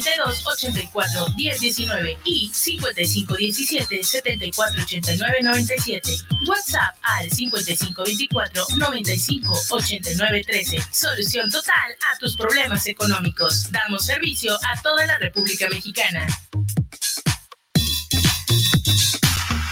5522 84 1019 y 5517 74 89 97. WhatsApp al 5524 95 89 13. Solución total a tus problemas económicos. Damos servicio a toda la República Mexicana.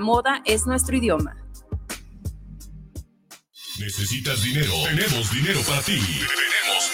moda es nuestro idioma. ¿Necesitas dinero? Tenemos dinero para ti. Tenemos.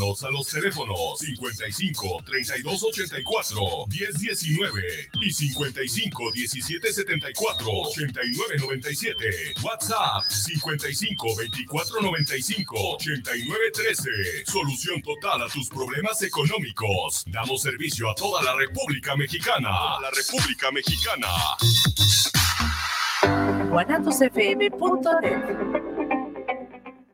a los teléfonos 55 32 84 10 19 y 55 17 74 89 97. WhatsApp 55 24 95 89 13. Solución total a tus problemas económicos. Damos servicio a toda la República Mexicana. A la República Mexicana. guanatosfm.net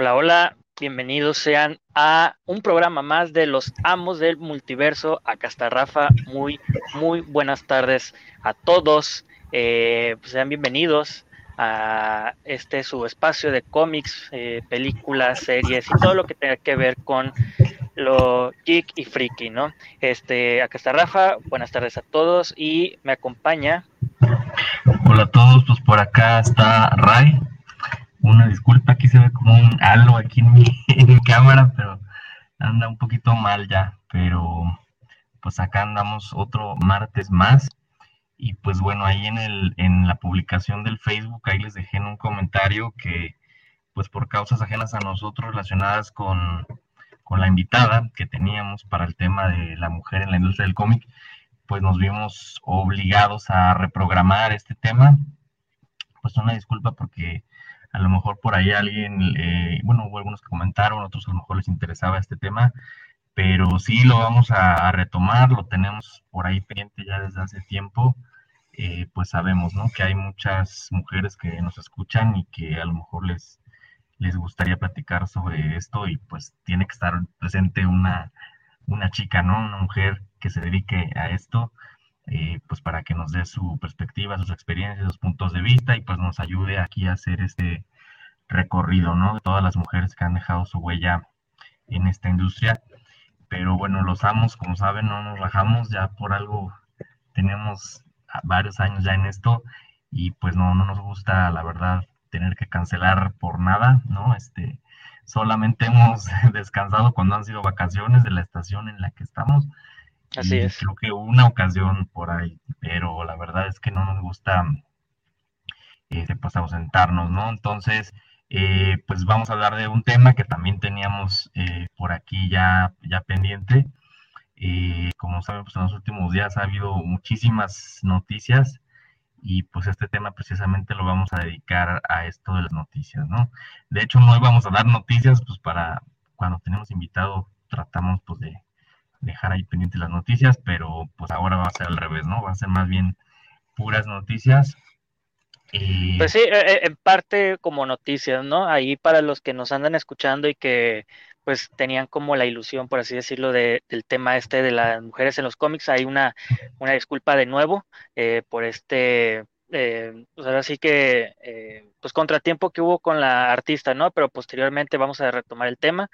Hola, hola, bienvenidos sean a un programa más de los amos del multiverso. Acá está Rafa, muy, muy buenas tardes a todos. Eh, pues sean bienvenidos a este su espacio de cómics, eh, películas, series y todo lo que tenga que ver con lo geek y freaky, ¿no? Este, acá está Rafa, buenas tardes a todos y me acompaña. Hola a todos, pues por acá está Ray una disculpa, aquí se ve como un halo aquí en mi, cámara, pero anda un poquito mal ya, pero pues acá andamos otro martes más. Y pues bueno, ahí en, el, en la publicación del Facebook, ahí les dejé en un comentario que pues por causas ajenas a nosotros relacionadas con, con la invitada que teníamos para el tema de la mujer en la industria del cómic, pues nos vimos obligados a reprogramar este tema. Pues una disculpa porque a lo mejor por ahí alguien, eh, bueno, hubo algunos que comentaron, otros a lo mejor les interesaba este tema, pero sí lo vamos a, retomar, lo tenemos por ahí pendiente ya desde hace tiempo. Eh, pues sabemos, ¿no? Que hay muchas mujeres que nos escuchan y que a lo mejor les, les gustaría platicar sobre esto y pues tiene que estar presente una, una chica, ¿no? Una mujer que se dedique a esto eh, pues para que nos dé su perspectiva, sus experiencias, sus puntos de vista y pues nos ayude aquí a hacer este recorrido, ¿no? De todas las mujeres que han dejado su huella en esta industria. Pero bueno, los amos, como saben, no nos rajamos, ya por algo tenemos varios años ya en esto y pues no, no nos gusta, la verdad, tener que cancelar por nada, ¿no? Este, solamente hemos descansado cuando han sido vacaciones de la estación en la que estamos Así es. Creo que una ocasión por ahí, pero la verdad es que no nos gusta eh, pues ausentarnos, ¿no? Entonces, eh, pues vamos a hablar de un tema que también teníamos eh, por aquí ya, ya pendiente. Eh, como saben, pues en los últimos días ha habido muchísimas noticias y pues este tema precisamente lo vamos a dedicar a esto de las noticias, ¿no? De hecho, no íbamos a dar noticias, pues para cuando tenemos invitado tratamos pues de dejar ahí pendientes las noticias, pero pues ahora va a ser al revés, ¿no? Va a ser más bien puras noticias. Pues sí, e, e, en parte como noticias, ¿no? Ahí para los que nos andan escuchando y que pues tenían como la ilusión, por así decirlo, de, del tema este de las mujeres en los cómics. Hay una, una disculpa de nuevo eh, por este eh, pues ahora sí que, eh, pues contratiempo que hubo con la artista, ¿no? Pero posteriormente vamos a retomar el tema.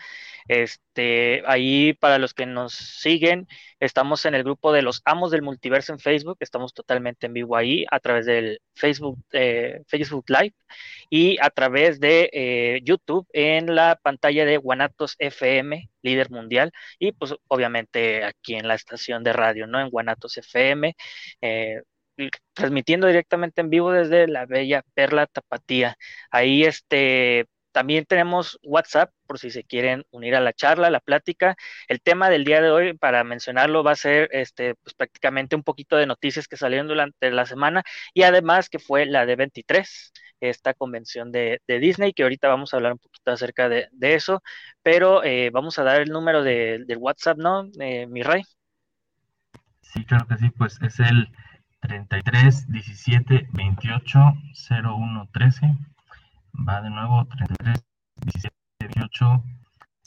Este, ahí para los que nos siguen, estamos en el grupo de los amos del multiverso en Facebook, estamos totalmente en vivo ahí a través del Facebook, eh, Facebook Live y a través de eh, YouTube en la pantalla de Guanatos FM, líder mundial, y pues obviamente aquí en la estación de radio, ¿no? En Guanatos FM. Transmitiendo directamente en vivo desde la bella Perla Tapatía. Ahí este también tenemos WhatsApp por si se quieren unir a la charla, a la plática. El tema del día de hoy, para mencionarlo, va a ser este, pues, prácticamente un poquito de noticias que salieron durante la semana y además que fue la de 23, esta convención de, Disney, que ahorita vamos a hablar un poquito acerca de, eso, pero eh, vamos a dar el número de, del WhatsApp, ¿no, eh, mi rey? Sí, claro que sí, pues es el 33 17 28 01 13. Va de nuevo 33 17 28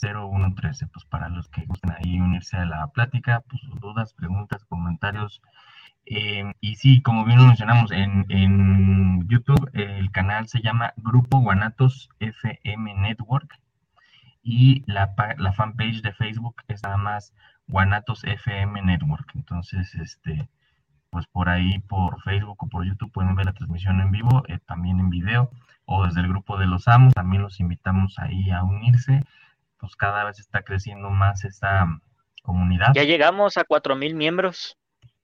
01 13. Pues para los que gusten ahí unirse a la plática, pues dudas, preguntas, comentarios. Eh, y sí, como bien lo mencionamos en, en YouTube, el canal se llama Grupo Guanatos FM Network y la, la fanpage de Facebook es nada más Guanatos FM Network. Entonces, este, pues por ahí, por Facebook o por YouTube pueden ver la transmisión en vivo, eh, también en video, o desde el grupo de los amos, también los invitamos ahí a unirse, pues cada vez está creciendo más esta comunidad. Ya llegamos a cuatro mil miembros.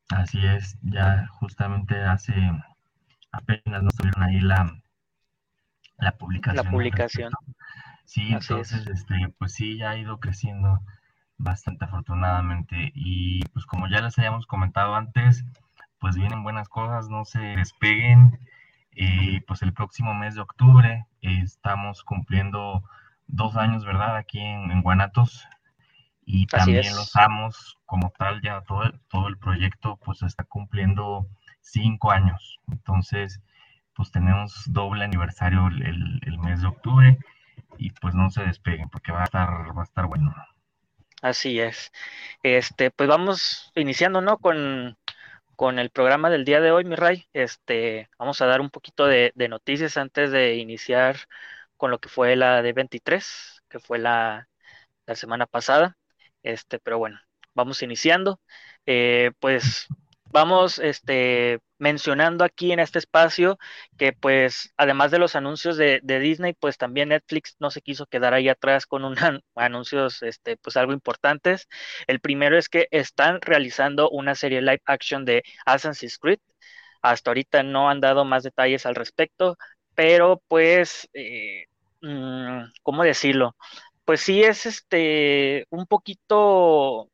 Así es, ya justamente hace apenas nos tuvieron ahí la, la publicación. La publicación. Sí, entonces, este, pues sí, ya ha ido creciendo bastante afortunadamente. Y pues como ya les habíamos comentado antes, pues vienen buenas cosas, no se despeguen. Eh, pues el próximo mes de octubre estamos cumpliendo dos años, ¿verdad? Aquí en, Guanatos. Y también los amos, como tal, ya todo el, todo el proyecto pues está cumpliendo cinco años. Entonces, pues tenemos doble aniversario el, el, mes de octubre y pues no se despeguen porque va a estar, va a estar bueno. Así es. Este, pues vamos iniciando, ¿no? Con, con el programa del día de hoy, mi Ray. Este, vamos a dar un poquito de, noticias antes de iniciar con lo que fue la de 23, que fue la, la semana pasada. Este, pero bueno, vamos iniciando. Eh, pues vamos este, mencionando aquí en este espacio que pues además de los anuncios de, Disney, pues también Netflix no se quiso quedar ahí atrás con unos anuncios este, pues algo importantes. El primero es que están realizando una serie live action de Assassin's Creed. Hasta ahorita no han dado más detalles al respecto, pero pues, eh, mm, ¿cómo decirlo? Pues sí es este un poquito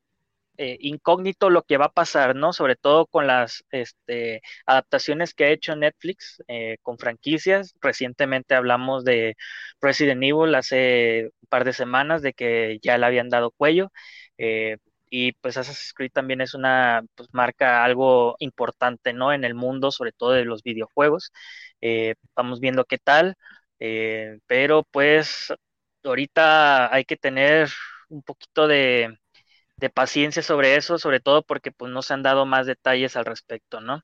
eh, incógnito lo que va a pasar, ¿no? Sobre todo con las este, adaptaciones que ha hecho Netflix eh, con franquicias. Recientemente hablamos de Resident Evil hace un par de semanas de que ya le habían dado cuello. Eh, y pues Assassin's Creed también es una pues, marca algo importante, ¿no? En el mundo, sobre todo de los videojuegos. vamos viendo qué tal. pero pues ahorita hay que tener un poquito de, de paciencia sobre eso, sobre todo porque pues no se han dado más detalles al respecto, ¿no?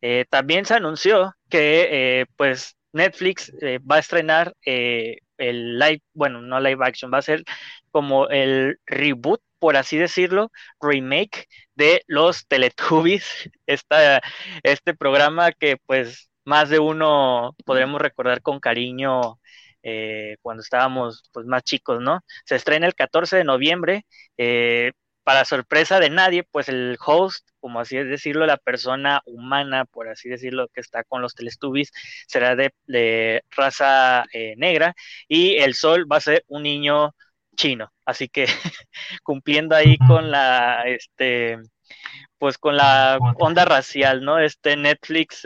Eh, también se anunció que eh, pues Netflix eh, va a estrenar el live, bueno, no live action, va a ser como el reboot, por así decirlo, remake de los Teletubbies, esta, este programa que pues más de uno podremos recordar con cariño cuando estábamos pues más chicos, ¿no? Se estrena el 14 de noviembre, para sorpresa de nadie, pues el host, como así es decirlo, la persona humana, por así decirlo, que está con los Teletubbies, será de, raza eh, negra y el sol va a ser un niño chino. Así que cumpliendo ahí con la, este, pues con la onda racial, ¿no? Este Netflix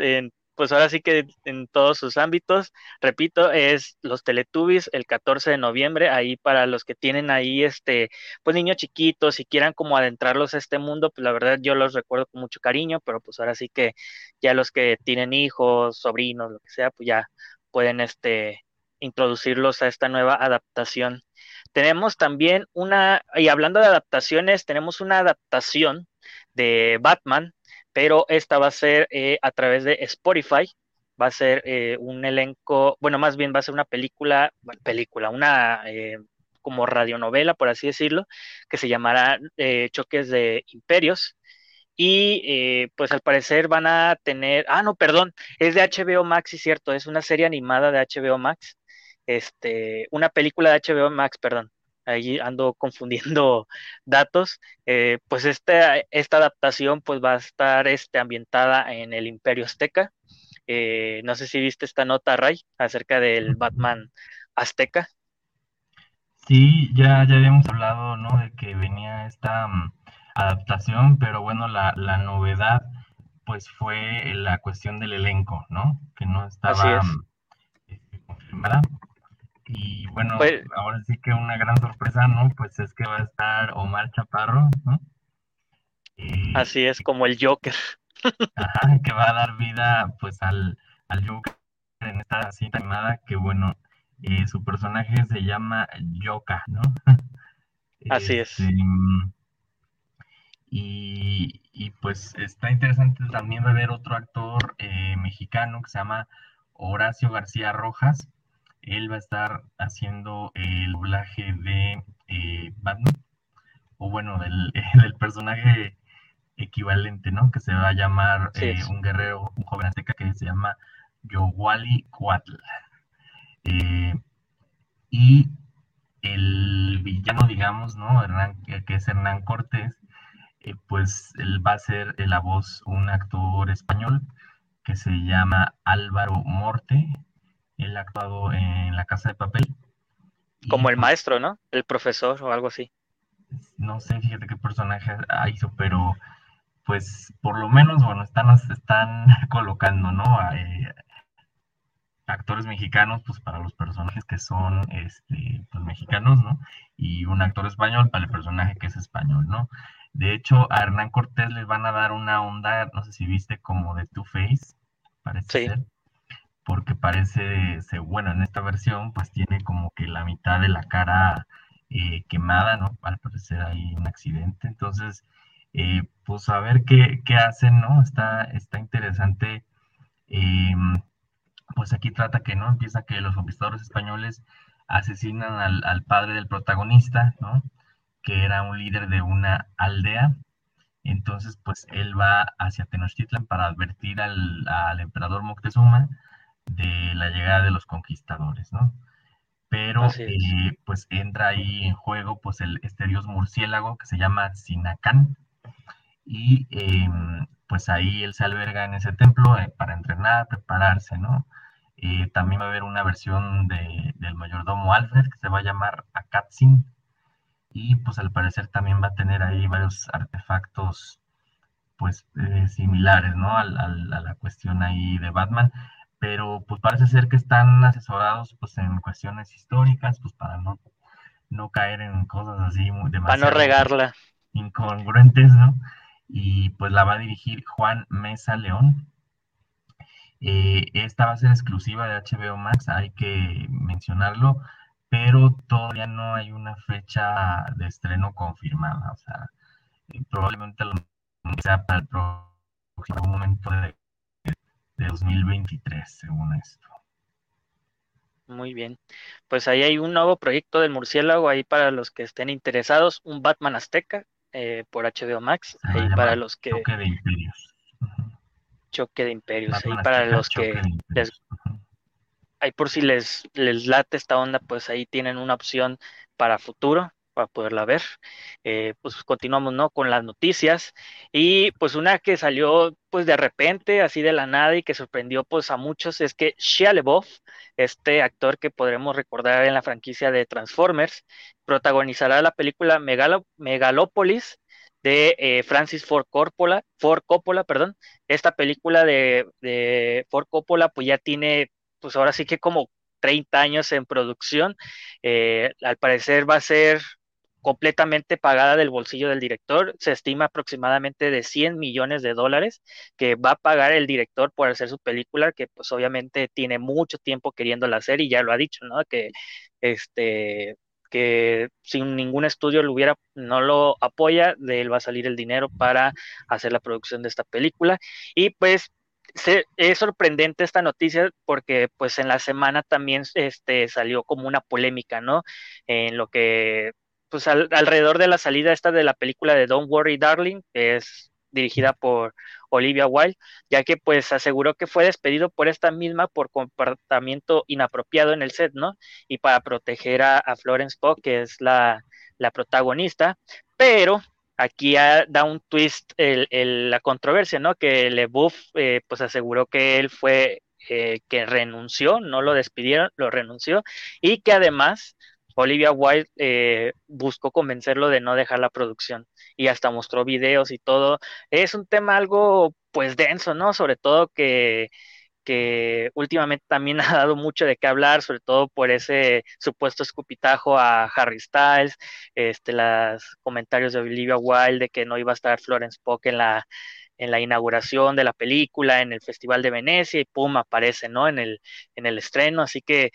pues ahora sí que en todos sus ámbitos, repito, es los Teletubbies el 14 de noviembre, ahí para los que tienen ahí este, pues niños chiquitos y quieran como adentrarlos a este mundo, pues la verdad yo los recuerdo con mucho cariño, pero pues ahora sí que ya los que tienen hijos, sobrinos, lo que sea, pues ya pueden este introducirlos a esta nueva adaptación. Tenemos también una, y hablando de adaptaciones, tenemos una adaptación de Batman, pero esta va a ser eh, a través de Spotify, va a ser eh, un elenco, bueno, más bien va a ser una película, bueno, película, una eh, como radionovela, por así decirlo, que se llamará Choques de Imperios. Y pues al parecer van a tener, ah, no, perdón, es de HBO Max, sí, cierto, es una serie animada de HBO Max, este, una película de HBO Max, perdón, ahí ando confundiendo datos, eh, pues esta, esta adaptación pues va a estar este, ambientada en el Imperio Azteca. Eh, no sé si viste esta nota, Ray, acerca del Batman Azteca. Sí, ya, ya habíamos hablado, ¿no? De que venía esta mm, adaptación, pero bueno, la, la, novedad pues fue la cuestión del elenco, ¿no? Que no estaba mm, este, confirmada. Y bueno, pues ahora sí que una gran sorpresa, ¿no? Pues es que va a estar Omar Chaparro, ¿no? Así es, como el Joker. Ajá, que va a dar vida pues al, al Joker en esta cinta animada, que bueno, eh, su personaje se llama Yoka, ¿no? Así es. Este, y, y, pues está interesante, también va a haber otro actor eh, mexicano que se llama Horacio García Rojas, él va a estar haciendo el doblaje de eh, Batman, o bueno, del, personaje equivalente, ¿no? Que se va a llamar eh, un guerrero, un joven azteca que se llama Yowali Cuatl. Eh, y el villano, digamos, ¿no? que es Hernán Cortés, pues él va a ser la voz un actor español que se llama Álvaro Morte, él ha actuado en La Casa de Papel. Como el pues maestro, ¿no? El profesor o algo así. No sé, fíjate qué personaje hizo, pero pues por lo menos, bueno, están, están colocando, ¿no? A, eh, actores mexicanos, pues para los personajes que son, este, pues mexicanos, ¿no? Y un actor español para el personaje que es español, ¿no? De hecho, a Hernán Cortés les van a dar una onda, no sé si viste, como de Two Face, parece ser porque parece, bueno, en esta versión pues tiene como que la mitad de la cara eh, quemada, ¿no? Al parecer hay un accidente, entonces, eh, pues a ver qué, qué, hacen, ¿no? Está, está interesante, em, pues aquí trata que, ¿no? Empieza que los conquistadores españoles asesinan al, al padre del protagonista, ¿no? Que era un líder de una aldea, entonces, pues él va hacia Tenochtitlan para advertir al, al emperador Moctezuma de la llegada de los conquistadores, ¿no? Pero eh, pues entra ahí en juego pues el, este dios murciélago que se llama Sinacán y em, pues ahí él se alberga en ese templo eh, para entrenar, prepararse, ¿no? Eh, también va a haber una versión de, del mayordomo Alfred que se va a llamar Akatzin y pues al parecer también va a tener ahí varios artefactos pues similares, ¿no? a la cuestión ahí de Batman pero pues parece ser que están asesorados pues en cuestiones históricas, pues para no, no caer en cosas así muy demasiado para no regarla. incongruentes, ¿no? Y pues la va a dirigir Juan Mesa León. Eh, esta va a ser exclusiva de HBO Max, hay que mencionarlo, pero todavía no hay una fecha de estreno confirmada, o sea, probablemente lo sea para el próximo momento de de 2023, según esto. Muy bien. Pues ahí hay un nuevo proyecto del murciélago ahí para los que estén interesados, un Batman Azteca eh, por HBO Max, ahí para los que... Choque de Imperios. Choque de Imperios, ahí para los que... ahí por si les, les late esta onda, pues ahí tienen una opción para futuro para poderla ver. Eh, pues continuamos, ¿no? Con las noticias. Y pues una que salió pues de repente, así de la nada y que sorprendió pues a muchos es que Shia LaBeouf, este actor que podremos recordar en la franquicia de Transformers, protagonizará la película Megalo Megalópolis de eh, Francis Ford Coppola, Ford Coppola, perdón. Esta película de, de Ford Coppola pues ya tiene, pues ahora sí que como 30 años en producción. Eh, al parecer va a ser completamente pagada del bolsillo del director. Se estima aproximadamente de 100 millones de dólares que va a pagar el director por hacer su película, que pues obviamente tiene mucho tiempo queriéndola hacer y ya lo ha dicho, ¿no? Que este que sin ningún estudio lo hubiera, no lo apoya, de él va a salir el dinero para hacer la producción de esta película. Y pues es sorprendente esta noticia porque pues en la semana también este, salió como una polémica, ¿no? En lo que, pues alrededor de la salida esta de la película de Don't Worry Darling, que es dirigida por Olivia Wilde, ya que pues aseguró que fue despedido por esta misma por comportamiento inapropiado en el set, ¿no? Y para proteger a, Florence Pugh, que es la, la protagonista, pero aquí da un twist el, la controversia, ¿no? Que LeBouf eh, pues aseguró que él fue eh, que renunció, no lo despidieron, lo renunció y que además Olivia Wilde eh, buscó convencerlo de no dejar la producción y hasta mostró videos y todo. Es un tema algo pues denso, ¿no? Sobre todo que que últimamente también ha dado mucho de qué hablar, sobre todo por ese supuesto escupitajo a Harry Styles, este, los comentarios de Olivia Wilde de que no iba a estar Florence Pugh en la, en la inauguración de la película, en el Festival de Venecia, y pum, aparece, ¿no? En el, en el estreno, así que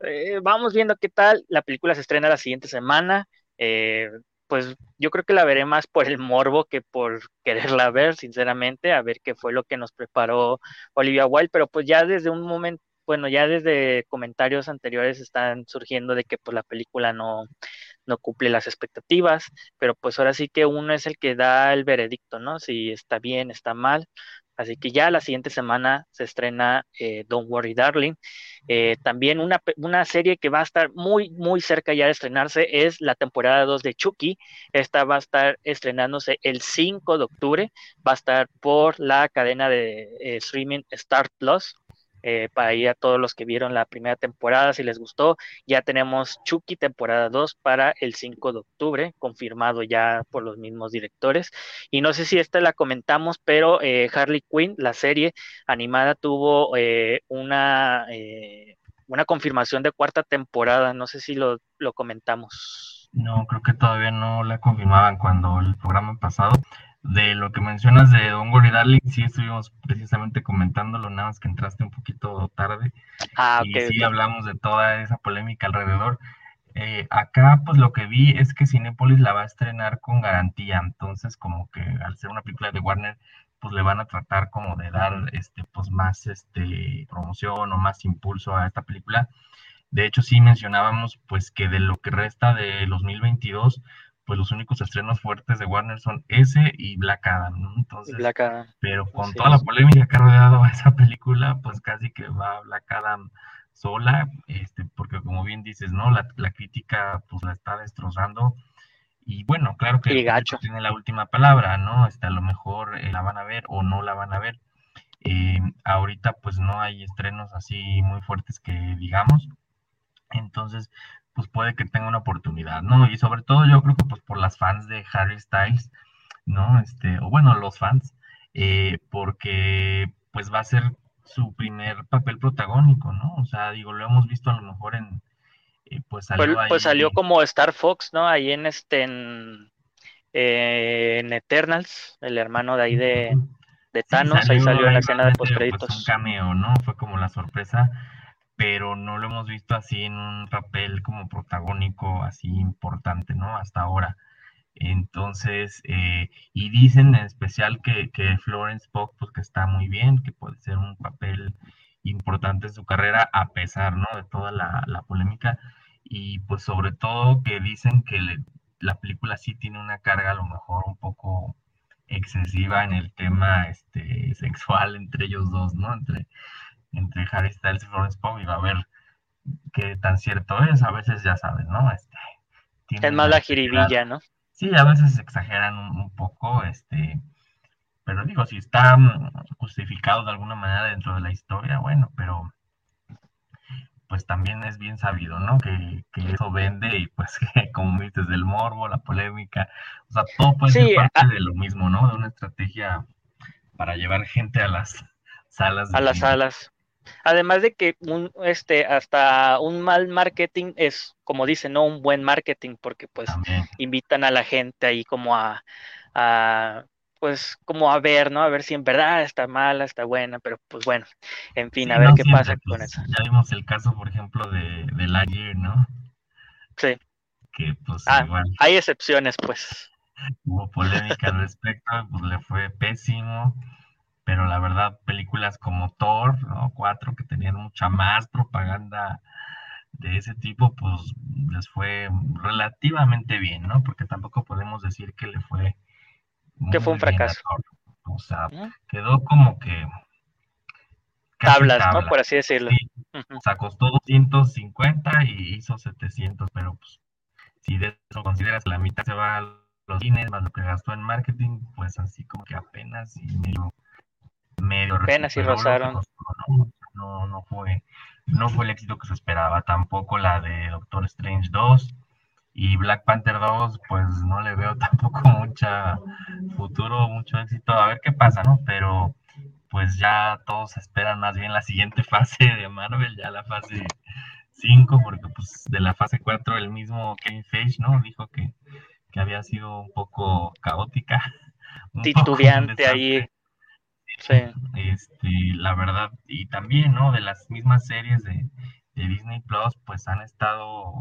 eh, vamos viendo qué tal, la película se estrena la siguiente semana, eh, pues yo creo que la veré más por el morbo que por quererla ver, sinceramente, a ver qué fue lo que nos preparó Olivia Wilde, pero pues ya desde un momento, bueno, ya desde comentarios anteriores están surgiendo de que pues la película no, no cumple las expectativas, pero pues ahora sí que uno es el que da el veredicto, ¿no? Si está bien, está mal, Así que ya la siguiente semana se estrena eh, Don't Worry Darling. Eh, también una, una, serie que va a estar muy, muy cerca ya de estrenarse es la temporada 2 de Chucky. Esta va a estar estrenándose el 5 de octubre. Va a estar por la cadena de eh, streaming Star Plus. Eh, para ir a todos los que vieron la primera temporada, si les gustó. Ya tenemos Chucky temporada 2 para el 5 de octubre, confirmado ya por los mismos directores. Y no sé si esta la comentamos, pero eh, Harley Quinn, la serie animada, tuvo eh, una, una confirmación de cuarta temporada. No sé si lo, lo comentamos. No, creo que todavía no la confirmaban cuando el programa pasado de lo que mencionas de Don Worry Darling, sí estuvimos precisamente comentándolo, nada más que entraste un poquito tarde. Ah, y sí hablamos de toda esa polémica alrededor. Eh, acá, pues lo que vi es que Cinepolis la va a estrenar con garantía, entonces como que al ser una película de Warner, pues le van a tratar como de dar este, pues más este, promoción o más impulso a esta película. De hecho, sí mencionábamos pues que de lo que resta de 2022, pues los únicos estrenos fuertes de Warner son ese y Black Adam, ¿no? Entonces, Black Adam. pero con toda la polémica que ha rodeado a esa película, pues casi que va Black Adam sola, este, porque como bien dices, ¿no? La, crítica pues la está destrozando. Y bueno, claro que tiene la última palabra, ¿no? Este, a lo mejor eh, la van a ver o no la van a ver. Eh, ahorita pues no hay estrenos así muy fuertes que digamos. Entonces, pues puede que tenga una oportunidad, ¿no? Y sobre todo yo creo que pues por las fans de Harry Styles, ¿no? Este, o bueno, los fans, eh, porque pues va a ser su primer papel protagónico, ¿no? O sea, digo, lo hemos visto a lo mejor en, eh, pues salió pues, pues salió como Star Fox, ¿no? Ahí en este, en, Eternals, el hermano de ahí de, de Thanos, ahí salió en la escena de pues, postcréditos. un cameo, ¿no? Fue como la sorpresa pero no lo hemos visto así en un papel como protagónico así importante, ¿no? Hasta ahora. Entonces, eh, y dicen en especial que, que Florence Pugh, pues que está muy bien, que puede ser un papel importante en su carrera, a pesar, ¿no? De toda la, polémica. Y pues sobre todo que dicen que la película sí tiene una carga a lo mejor un poco excesiva en el tema este, sexual entre ellos dos, ¿no? Entre, entre Harry Styles y Florence Pugh y va a ver qué tan cierto es. A veces ya sabes, ¿no? Este, es más la jiribilla, ¿no? Sí, a veces exageran un, poco, este, pero digo, si está mm, justificado de alguna manera dentro de la historia, bueno, pero pues también es bien sabido, ¿no? Que, eso vende y pues como dices, del morbo, la polémica, o sea, todo puede ser parte de lo mismo, ¿no? De una estrategia para llevar gente a las salas. a las salas. Además de que un, este, hasta un mal marketing es, como dicen, no un buen marketing, porque pues invitan a la gente ahí como a, pues como a ver, ¿no? A ver si en verdad está mala, está buena, pero pues bueno, en fin, a ver qué pasa con pues, eso. Ya vimos el caso, por ejemplo, de, de Lightyear, ¿no? Sí. Que pues ah, Hay excepciones, pues. Hubo polémica al respecto, pues le fue pésimo pero la verdad, películas como Thor, ¿no? Cuatro, que tenían mucha más propaganda de ese tipo, pues les fue relativamente bien, ¿no? Porque tampoco podemos decir que le fue... Que fue un fracaso. O sea, quedó como que... Tablas, ¿no? Por así decirlo. Sí, O sea, costó 250 y hizo 700, pero pues si de eso consideras la mitad se va a los cines más lo que gastó en marketing, pues así como que apenas y medio medio apenas y rozaron. no, no fue no fue el éxito que se esperaba tampoco la de Doctor Strange 2 y Black Panther 2 pues no le veo tampoco mucha futuro mucho éxito. A ver qué pasa no pero pues ya todos esperan más bien la siguiente fase de Marvel ya la fase 5 porque pues de la fase 4 el mismo Kevin Feige no dijo que, que había sido un poco caótica titubeante ahí Sí. Este, la verdad, y también, ¿no? De las mismas series de, Disney Plus, pues han estado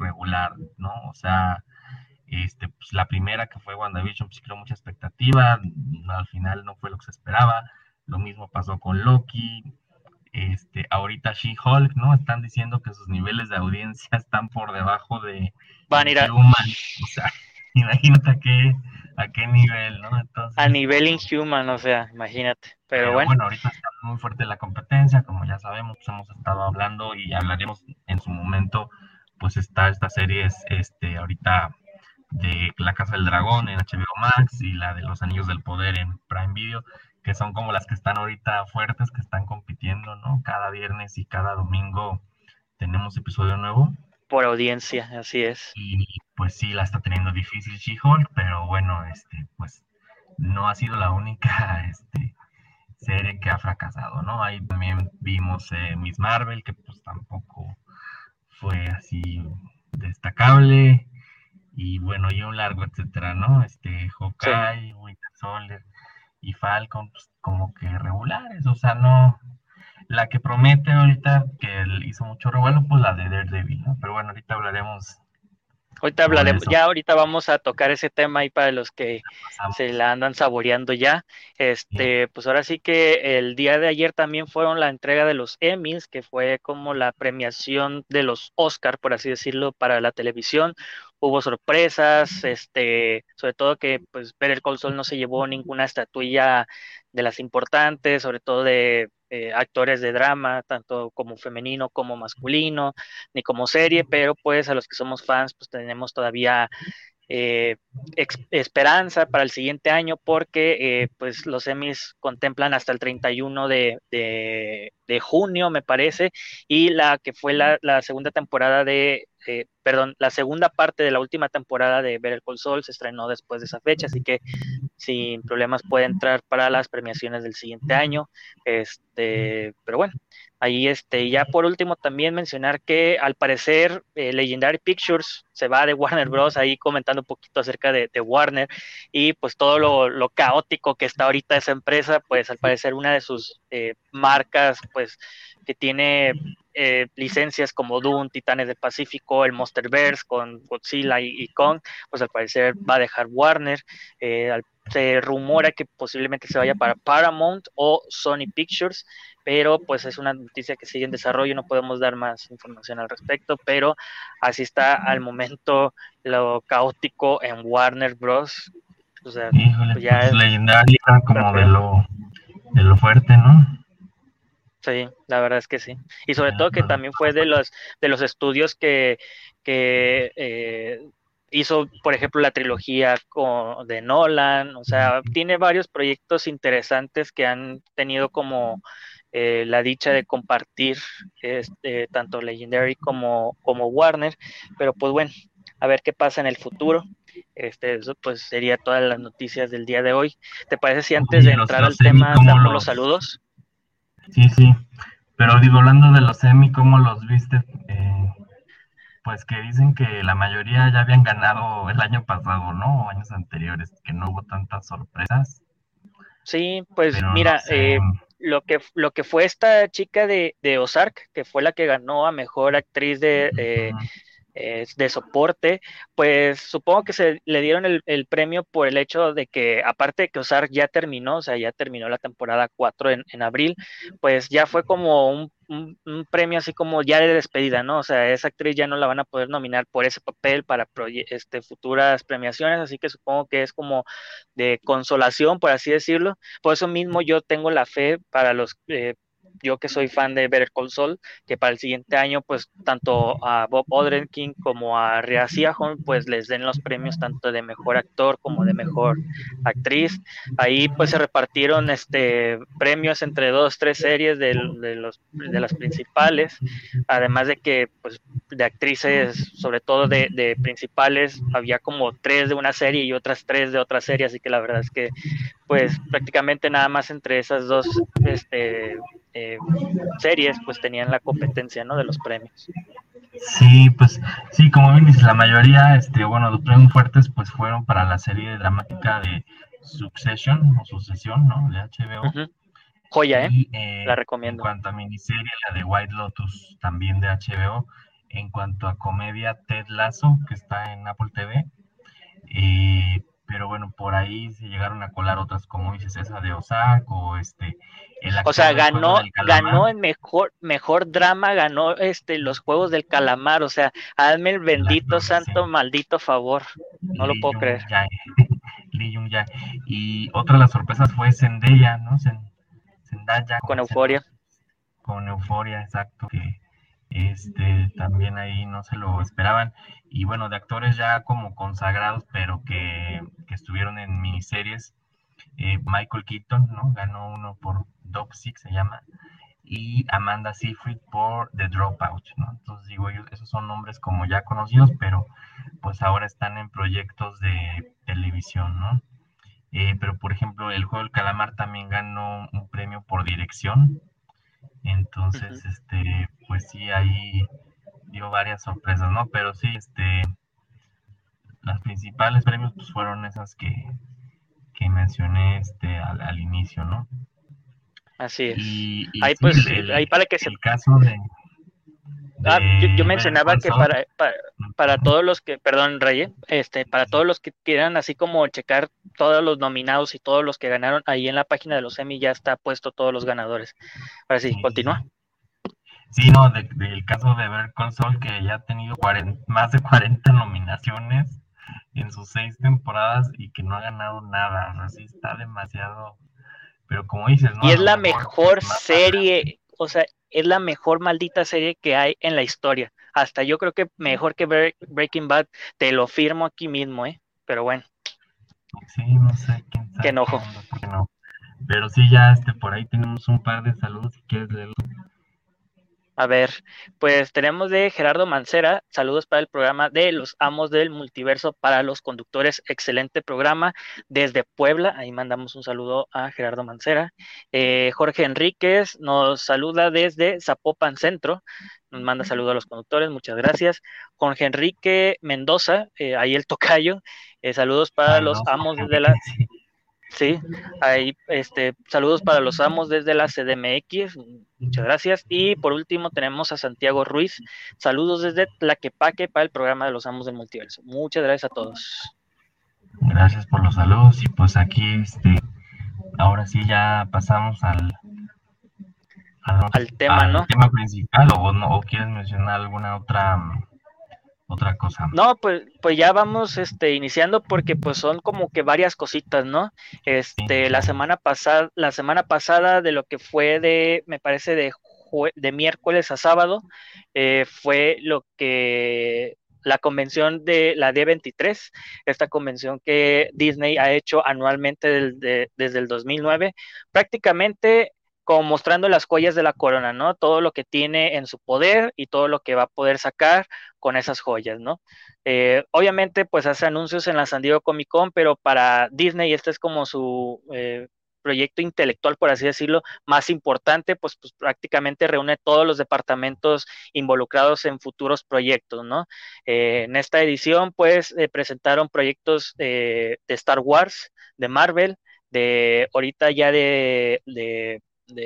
regular, ¿no? O sea, este, pues la primera que fue WandaVision, pues creó mucha expectativa, al final no fue lo que se esperaba, lo mismo pasó con Loki, este, ahorita She-Hulk, ¿no? Están diciendo que sus niveles de audiencia están por debajo de Van a ir a... O sea, imagínate que a qué nivel, ¿no? a nivel inhuman, o sea, imagínate. Pero, bueno. bueno. ahorita está muy fuerte la competencia, como ya sabemos, pues hemos estado hablando y hablaremos en su momento, pues está esta serie, este, ahorita de La Casa del Dragón en HBO Max y la de Los Anillos del Poder en Prime Video, que son como las que están ahorita fuertes, que están compitiendo, ¿no? Cada viernes y cada domingo tenemos episodio nuevo por audiencia, así es. Y pues sí, la está teniendo difícil She-Hulk, pero bueno, este, pues no ha sido la única este, serie que ha fracasado, ¿no? Ahí también vimos eh, Miss Marvel, que pues tampoco fue así destacable, y bueno, y un largo, etcétera, ¿no? Este, Hawkeye, Winter Soldier y Falcon, pues como que regulares, o sea, no, la que promete ahorita, que hizo mucho revuelo, pues la de Daredevil, ¿no? Pero bueno, ahorita hablaremos. Ahorita hablaremos, ya ahorita vamos a tocar ese tema ahí para los que se la andan saboreando ya. Este, pues ahora sí que el día de ayer también fueron la entrega de los Emmys, que fue como la premiación de los Oscar, por así decirlo, para la televisión hubo sorpresas, este, sobre todo que pues ver el Sol no se llevó ninguna estatuilla de las importantes, sobre todo de eh, actores de drama, tanto como femenino como masculino, ni como serie, pero pues a los que somos fans pues tenemos todavía eh, esperanza para el siguiente año porque eh, pues los Emmys contemplan hasta el 31 de, de, junio me parece y la que fue la, la segunda temporada de eh, perdón, la segunda parte de la última temporada de Ver el Sol se estrenó después de esa fecha, así que sin problemas puede entrar para las premiaciones del siguiente año. Este, pero bueno, ahí este, ya por último también mencionar que al parecer eh, Legendary Pictures se va de Warner Bros. ahí comentando un poquito acerca de, Warner y pues todo lo, caótico que está ahorita esa empresa, pues al parecer una de sus eh, marcas, pues que tiene eh, licencias como Doom, Titanes del Pacífico, el Monsterverse con Godzilla y, Kong, pues al parecer va a dejar Warner. Eh, se rumora que posiblemente se vaya para Paramount o Sony Pictures, pero pues es una noticia que sigue en desarrollo, no podemos dar más información al respecto, pero así está al momento lo caótico en Warner Bros. O sea, pues ya pues, es legendaria como de lo, de lo fuerte, ¿no? Sí, la verdad es que sí. Y sobre todo que también fue de los, de los estudios que, que eh, hizo, por ejemplo, la trilogía con, de Nolan. O sea, tiene varios proyectos interesantes que han tenido como eh, la dicha de compartir este, tanto Legendary como, como Warner, pero pues bueno, a ver qué pasa en el futuro. Este, eso pues sería todas las noticias del día de hoy. ¿Te parece si antes de entrar al tema damos los... saludos? Sí, sí, pero digo, hablando de los semi, ¿cómo los viste? Eh, pues que dicen que la mayoría ya habían ganado el año pasado, ¿no? O años anteriores, que no hubo tantas sorpresas. Sí, pues mira, eh, lo que lo que fue esta chica de, de, Ozark, que fue la que ganó a mejor actriz de, eh, de soporte, pues supongo que se le dieron el, premio por el hecho de que, aparte de que Ozark ya terminó, o sea, ya terminó la temporada 4 en, abril, pues ya fue como un un, premio así como ya de despedida, ¿no? O sea, esa actriz ya no la van a poder nominar por ese papel para este, futuras premiaciones, así que supongo que es como de consolación, por así decirlo. Por eso mismo yo tengo la fe para los eh, yo que soy fan de Better Call Saul, que para el siguiente año, pues tanto a Bob Odenkirk como a Rhea Seahorn, pues les den los premios tanto de mejor actor como de mejor actriz. Ahí pues se repartieron este premios entre dos, tres series de, los, de las principales, además de que pues de actrices, sobre todo de, de principales, había como tres de una serie y otras tres de otra serie, así que la verdad es que pues prácticamente nada más entre esas dos este, eh, series pues tenían la competencia ¿no? de los premios. Sí, pues sí, como bien dices, la mayoría, este, bueno, los premios fuertes pues fueron para la serie dramática de Succession o Sucesión, ¿no? De HBO. Joya, ¿eh? ¿eh? La recomiendo. En cuanto a miniserie, la de White Lotus, también de HBO. En cuanto a comedia, Ted Lasso, que está en Apple TV. Eh, pero bueno, por ahí se llegaron a colar otras, como dices, esa de Osaka este, el O sea, ganó, ganó el mejor, mejor drama, ganó este los Juegos del Calamar, o sea, hazme el bendito, santo, maldito favor, no lo puedo creer. Y otra de las sorpresas fue Zendaya, ¿no? Zendaya. Con, Euforia. Con Euforia, exacto, que este, también ahí no se lo esperaban. Y bueno, de actores ya como consagrados, pero que, estuvieron en miniseries, eh, Michael Keaton, ¿no? Ganó uno por Dog Six, se llama, y Amanda Seyfried por The Dropout, ¿no? Entonces digo, esos son nombres como ya conocidos, pero pues ahora están en proyectos de televisión, ¿no? Eh, pero por ejemplo, el juego del calamar también ganó un premio por dirección, entonces, este, pues sí, ahí dio varias sorpresas, ¿no? Pero sí, este, las principales premios pues fueron esas que, que mencioné este, al, inicio, ¿no? Así es. Y, ahí pues, ahí para que se... El caso de, Ah, yo, mencionaba que para, para, todos los que, perdón, Rey, este, para todos los que quieran así como checar todos los nominados y todos los que ganaron, ahí en la página de los Emmy ya está puesto todos los ganadores. Ahora sí, continúa. Sí, no, del caso de Ver Console, que ya ha tenido más de 40 nominaciones en sus seis temporadas y que no ha ganado nada. Así está demasiado. Pero como dices, ¿no? Y es la mejor serie, o sea, es la mejor maldita serie que hay en la historia. Hasta yo creo que mejor que Breaking Bad, te lo firmo aquí mismo, ¿eh? Pero bueno. Sí, no sé quién Qué enojo. Pero sí, ya este, por ahí tenemos un par de saludos si quieres leerlo. A ver, pues tenemos de Gerardo Mancera, saludos para el programa de Los Amos del Multiverso para los conductores, excelente programa desde Puebla, ahí mandamos un saludo a Gerardo Mancera. Eh, Jorge Enríquez nos saluda desde Zapopan Centro, nos manda saludos a los conductores, muchas gracias. Jorge Enrique Mendoza, eh, ahí el tocayo, eh, saludos para los amos de la... Sí, ahí, este, saludos para los amos desde la CDMX, muchas gracias. Y por último tenemos a Santiago Ruiz, saludos desde Tlaquepaque para el programa de los amos del multiverso. Muchas gracias a todos. Gracias por los saludos y pues aquí, este, ahora sí ya pasamos al, al, tema, ¿no? tema principal o, no, o quieres mencionar alguna otra otra cosa. No, pues, pues ya vamos este, iniciando porque pues son como que varias cositas, ¿no? Este, la semana pasada, la semana pasada de lo que fue de, me parece de, de miércoles a sábado, eh, fue lo que la convención de la D23, esta convención que Disney ha hecho anualmente desde, desde el 2009, prácticamente como mostrando las joyas de la corona, ¿no? Todo lo que tiene en su poder y todo lo que va a poder sacar con esas joyas, ¿no? Eh, obviamente, pues hace anuncios en la San Diego Comic Con, pero para Disney este es como su eh, proyecto intelectual, por así decirlo, más importante, pues, pues, prácticamente reúne todos los departamentos involucrados en futuros proyectos, ¿no? Eh, en esta edición, pues, presentaron proyectos de Star Wars, de Marvel, de ahorita ya de, de,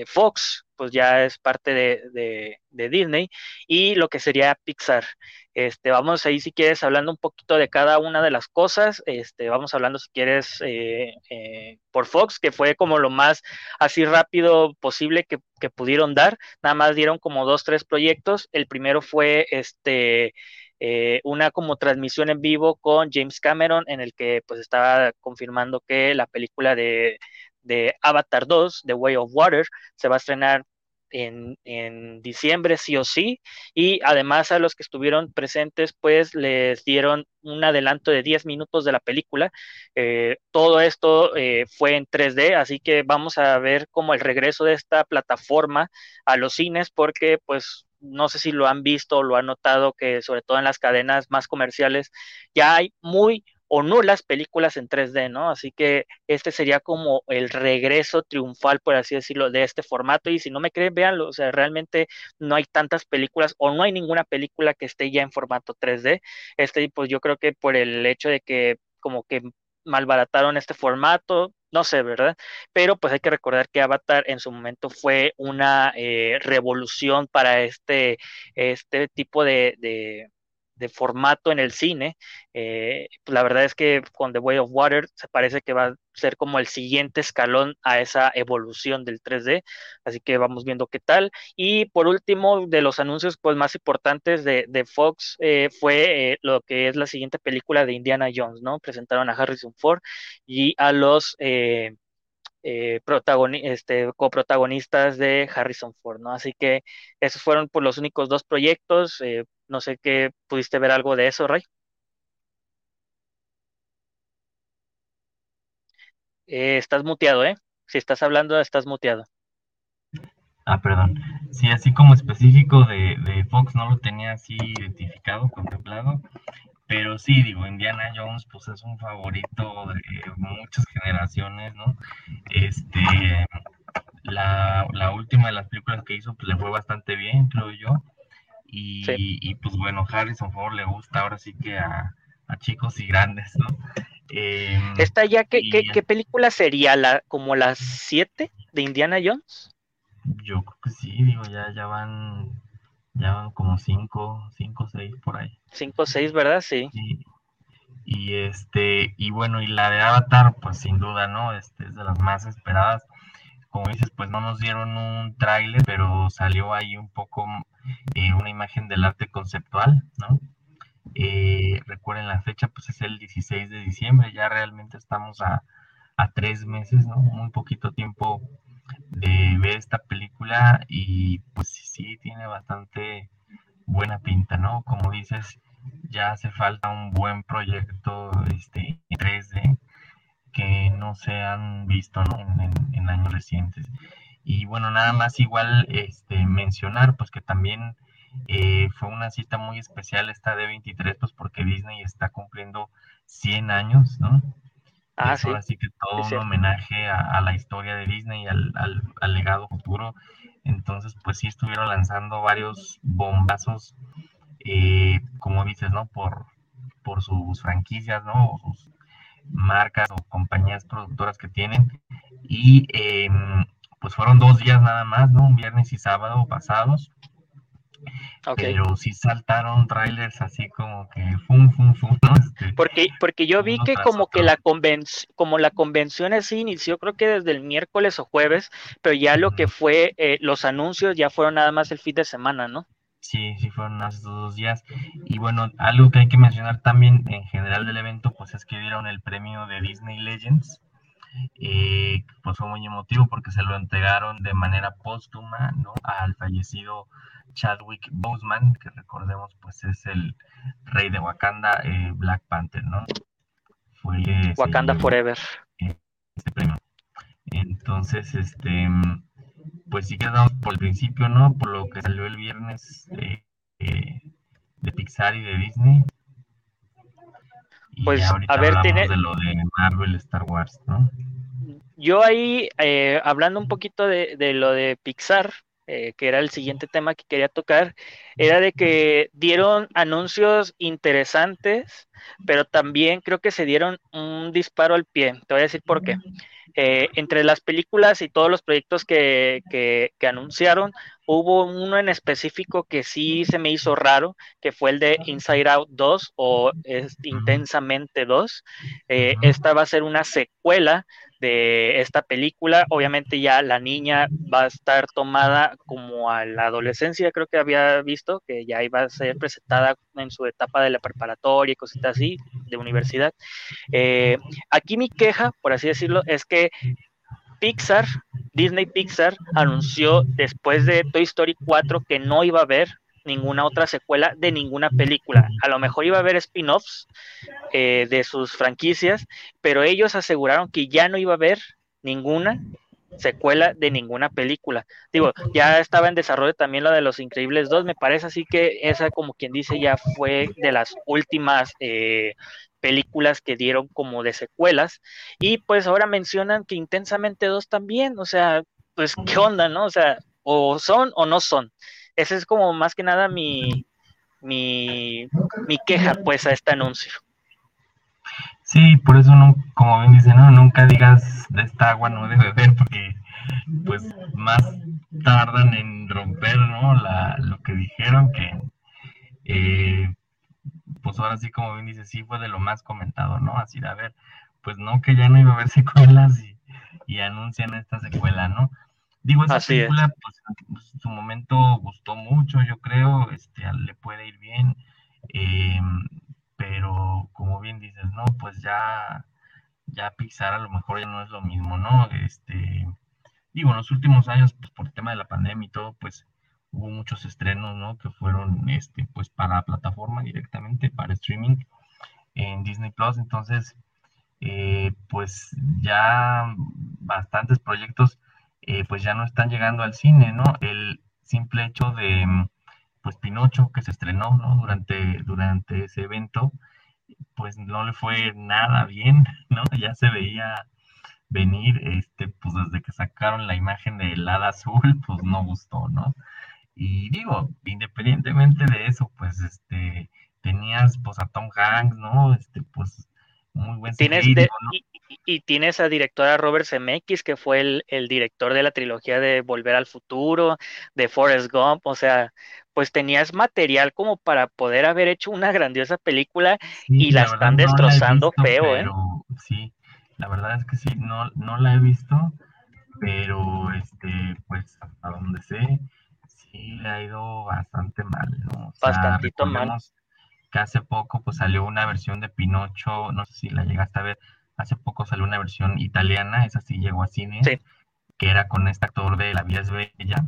Fox, pues ya es parte de, de, Disney, y lo que sería Pixar. Este, vamos ahí si quieres hablando un poquito de cada una de las cosas, este, vamos hablando si quieres eh, eh, por Fox, que fue como lo más así rápido posible que, que, pudieron dar, nada más dieron como dos, tres proyectos, el primero fue este eh, una como transmisión en vivo con James Cameron en el que pues estaba confirmando que la película de, de Avatar 2, The Way of Water, se va a estrenar en, en, diciembre sí o sí. Y además a los que estuvieron presentes pues les dieron un adelanto de 10 minutos de la película. Eh, todo esto eh, fue en 3D así que vamos a ver como el regreso de esta plataforma a los cines porque pues no sé si lo han visto o lo han notado que sobre todo en las cadenas más comerciales ya hay muy o nulas películas en 3D, ¿no? Así que este sería como el regreso triunfal, por así decirlo, de este formato. Y si no me creen, véanlo, o sea, realmente no hay tantas películas o no hay ninguna película que esté ya en formato 3D. Este, pues yo creo que por el hecho de que como que malbarataron este formato, no sé, ¿verdad? Pero pues hay que recordar que Avatar en su momento fue una eh, revolución para este, este tipo de, de, formato en el cine. Eh, pues, la verdad es que con The Way of Water se parece que va a ser como el siguiente escalón a esa evolución del 3D, así que vamos viendo qué tal. Y por último, de los anuncios pues, más importantes de, de Fox eh, fue lo que es la siguiente película de Indiana Jones, ¿no? Presentaron a Harrison Ford y a los... Eh, eh, este, coprotagonistas de Harrison Ford, ¿no? Así que esos fueron por los únicos dos proyectos. Eh, no sé qué pudiste ver algo de eso, Ray. Eh, estás muteado, ¿eh? Si estás hablando, estás muteado. Ah, perdón. Sí, así como específico de, de Fox no lo tenía así identificado, contemplado. Pero sí, digo, Indiana Jones, pues es un favorito de muchas generaciones, ¿no? Este, la, última de las películas que hizo, pues le fue bastante bien, creo yo. Y, pues bueno, Harrison Ford le gusta ahora sí que a, chicos y grandes, ¿no? Eh, ¿Esta ya qué, qué, película sería? la ¿Como las siete de Indiana Jones? Yo creo que sí, digo, ya, ya van ya van como cinco, cinco, seis por ahí. Cinco, seis, ¿verdad? Sí. Y, este, y bueno, y la de Avatar, pues sin duda, ¿no? Este es de las más esperadas. Como dices, pues no nos dieron un tráiler, pero salió ahí un poco eh, una imagen del arte conceptual, ¿no? Eh, recuerden la fecha, pues es el 16 de diciembre, ya realmente estamos a, a tres meses, ¿no? Muy poquito tiempo de ver esta película y pues sí, tiene bastante buena pinta, ¿no? Como dices, ya hace falta un buen proyecto este, 3D que no se han visto En, años recientes. Y bueno, nada más igual este, mencionar pues que también eh, fue una cita muy especial esta de 23 pues porque Disney está cumpliendo 100 años, ¿no? Ah, sí. Ahora sí que todo un homenaje a, la historia de Disney y al, legado futuro. Entonces, pues sí estuvieron lanzando varios bombazos, eh, como dices, ¿no? Por, por sus franquicias, ¿no? O sus marcas o compañías productoras que tienen. Y em, pues fueron dos días nada más, ¿no? Un viernes y sábado pasados. Pero sí saltaron trailers así como que fum, fum, fum, este, porque, porque yo vi que como que la convención, como la convención así inició creo que desde el miércoles o jueves, pero ya lo que fue eh, los anuncios ya fueron nada más el fin de semana, ¿no? Sí, sí fueron estos dos días. Y bueno, algo que hay que mencionar también en general del evento, pues es que dieron el premio de Disney Legends. Eh, pues fue muy emotivo porque se lo entregaron de manera póstuma, ¿no? Al fallecido Chadwick Boseman, que recordemos pues es el rey de Wakanda, eh, Black Panther, ¿no? Fue, Wakanda Forever. Este premio. Entonces, este, pues sí quedamos por el principio, ¿no? Por lo que salió el viernes de, de Pixar y de Disney. Pues a ver, tiene... de lo de Marvel, Star Wars, ¿no? Yo ahí, eh, hablando un poquito de, de, lo de Pixar, eh, que era el siguiente tema que quería tocar, era de que dieron anuncios interesantes, pero también creo que se dieron un disparo al pie. Te voy a decir por qué. Eh, entre las películas y todos los proyectos que, que, anunciaron, hubo uno en específico que sí se me hizo raro, que fue el de Inside Out 2 o Intensamente 2. Eh, esta va a ser una secuela de esta película. Obviamente ya la niña va a estar tomada como a la adolescencia, creo que había visto, que ya iba a ser presentada en su etapa de la preparatoria y cositas así, de universidad. Eh, aquí mi queja, por así decirlo, es que Pixar, Disney Pixar, anunció después de Toy Story 4 que no iba a haber ninguna otra secuela de ninguna película. A lo mejor iba a haber spin-offs eh, de sus franquicias, pero ellos aseguraron que ya no iba a haber ninguna secuela de ninguna película. Digo, ya estaba en desarrollo también la de Los Increíbles 2, me parece así que esa como quien dice ya fue de las últimas eh, películas que dieron como de secuelas y pues ahora mencionan que Intensamente 2 también, o sea, pues qué onda, ¿no? O sea, o son o no son. Ese es como más que nada mi, mi, mi queja pues a este anuncio. Sí, por eso no, como bien dice, no, nunca digas de esta agua no debe beber, porque pues más tardan en romper, ¿no? La, lo que dijeron que, eh, pues ahora sí, como bien dice, sí fue de lo más comentado, ¿no? Así de, a ver, pues no, que ya no iba a haber secuelas y, y anuncian esta secuela, ¿no? Digo, esa película, pues en su momento gustó mucho, yo creo, este, le puede ir bien. Eh, pero como bien dices, ¿no? Pues ya, ya Pixar a lo mejor ya no es lo mismo, ¿no? Este, digo, en los últimos años, pues por el tema de la pandemia y todo, pues hubo muchos estrenos, ¿no? Que fueron, este, pues para plataforma directamente, para streaming en Disney Plus, entonces, eh, pues ya bastantes proyectos, eh, pues ya no están llegando al cine, ¿no? El simple hecho de pues Pinocho que se estrenó ¿no? durante, durante ese evento, pues no le fue nada bien, ¿no? Ya se veía venir, este, pues desde que sacaron la imagen del hada azul, pues no gustó, ¿no? Y digo, independientemente de eso, pues este, tenías pues a Tom Hanks, ¿no? Este, pues muy buen tienes y, y, tienes a directora Robert Zemeckis, que fue el, el, director de la trilogía de Volver al Futuro, de Forrest Gump, o sea, pues tenías material como para poder haber hecho una grandiosa película y la, están destrozando feo, ¿eh? Sí, la verdad es que sí, no, no la he visto, pero este, pues a donde sé, sí le ha ido bastante mal, ¿no? Bastantito mal. Que hace poco pues salió una versión de Pinocho, no sé si la llegaste a ver, hace poco salió una versión italiana, esa sí llegó a cine, que era con este actor de La vida es bella,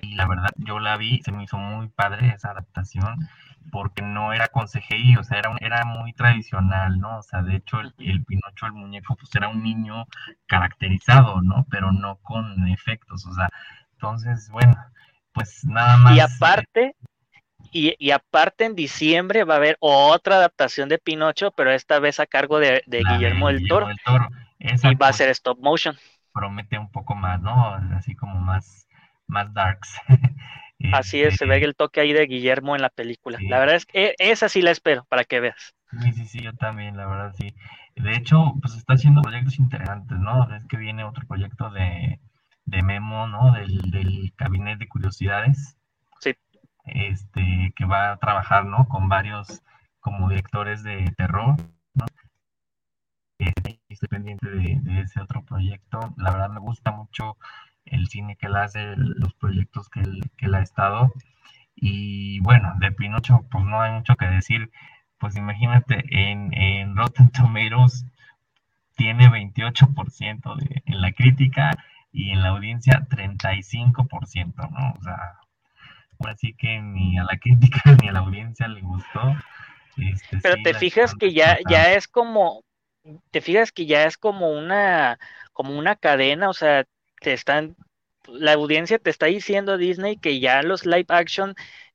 y la verdad, yo la vi, se me hizo muy padre esa adaptación, porque no era con CGI, o sea, era, era muy tradicional, ¿no? O sea, de hecho, el, Pinocho, el muñeco, pues era un niño caracterizado, ¿no? Pero no con efectos, o sea, entonces, bueno, pues nada más. Y aparte, y, aparte en diciembre va a haber otra adaptación de Pinocho, pero esta vez a cargo de, Guillermo, del Toro. y va a ser stop motion. Promete un poco más, ¿no? Así como más más darks. Así es, se ve este, el toque ahí de Guillermo en la película. La verdad es que e, esa sí la espero, para que veas. Sí, sí, sí, yo también, la verdad, sí. De hecho, pues está haciendo proyectos interesantes, ¿no? Es que viene otro proyecto de, Memo, ¿no? Del, del Gabinete de Curiosidades. Este, que va a trabajar, ¿no? Con varios como directores de terror, estoy pendiente de, ese otro proyecto. La verdad me gusta mucho el cine que él hace, los proyectos que él, que ha estado. Y bueno, de Pinocho, pues no hay mucho que decir. Pues imagínate, en, en Rotten Tomatoes tiene 28% de, en la crítica y en la audiencia 35%, ¿no? O sea, así que ni a la crítica ni a la audiencia le gustó. Este, Pero te fijas que ya, ya es como, te fijas que ya es como una, como una cadena, o sea, te están la audiencia te está diciendo Disney que ya los live action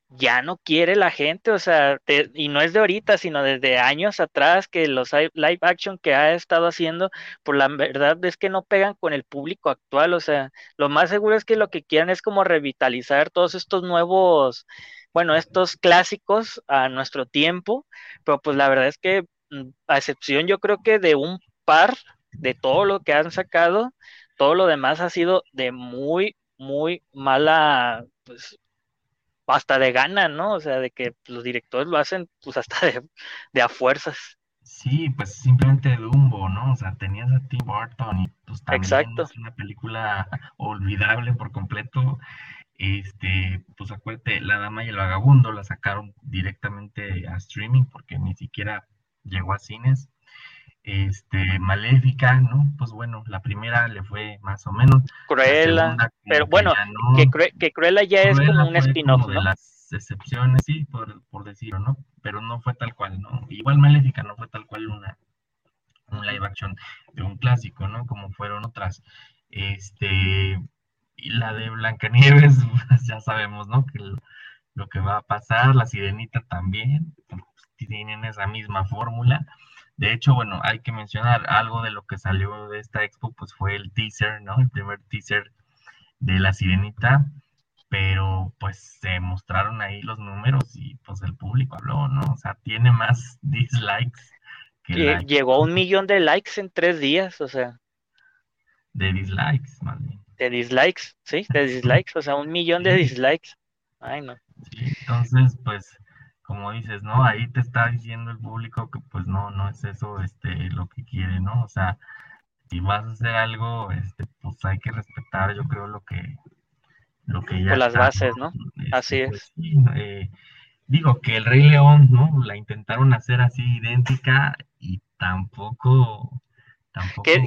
ya no quiere la gente, o sea, y no es de ahorita, sino desde años atrás que los live action que ha estado haciendo, por la verdad es que no pegan con el público actual, o sea, lo más seguro es que lo que quieren es como revitalizar todos estos nuevos, bueno, estos clásicos a nuestro tiempo, pero pues la verdad es que mm, a excepción yo creo que de un par de todo lo que han sacado, todo lo demás ha sido de muy, muy mala, pues hasta de gana, ¿no? O sea, de que los directores lo hacen pues hasta de, a fuerzas. Sí, pues simplemente Dumbo, ¿no? O sea, tenías a Tim Burton y pues también Exacto. es una película olvidable por completo. Este, pues acuérdate, La Dama y el Vagabundo la sacaron directamente a streaming porque ni siquiera llegó a cines este, Maléfica, ¿no? Pues bueno, la primera le fue más o menos. Cruella, pero bueno, que, que, Cruella ya es como un spin-off, ¿no? De las excepciones, sí, por, por, decirlo, ¿no? Pero no fue tal cual, ¿no? Igual Maléfica no fue tal cual una un live action de un clásico, ¿no? Como fueron otras. Este, y la de Blancanieves, pues ya sabemos, ¿no? Que lo que va a pasar, la Sirenita también, pues, tienen esa misma fórmula de hecho, bueno, hay que mencionar algo de lo que salió de esta expo, pues fue el teaser, ¿no? El primer teaser de la sirenita, pero pues se mostraron ahí los números y pues el público habló, ¿no? O sea, tiene más dislikes que Llegó a un millón de likes en tres días, o sea. De dislikes, más bien. De dislikes, sí, de dislikes, o sea, un millón de dislikes. Ay, no. Sí, entonces, pues como dices, ¿no? Ahí te está diciendo el público que pues no, no es eso este, lo que quiere, ¿no? O sea, si vas a hacer algo, este, pues hay que respetar, yo creo, lo que, lo que ya. Por las bases, ¿no? Este, así pues, es. Sí, eh, digo que el Rey León, ¿no? La intentaron hacer así idéntica y tampoco que,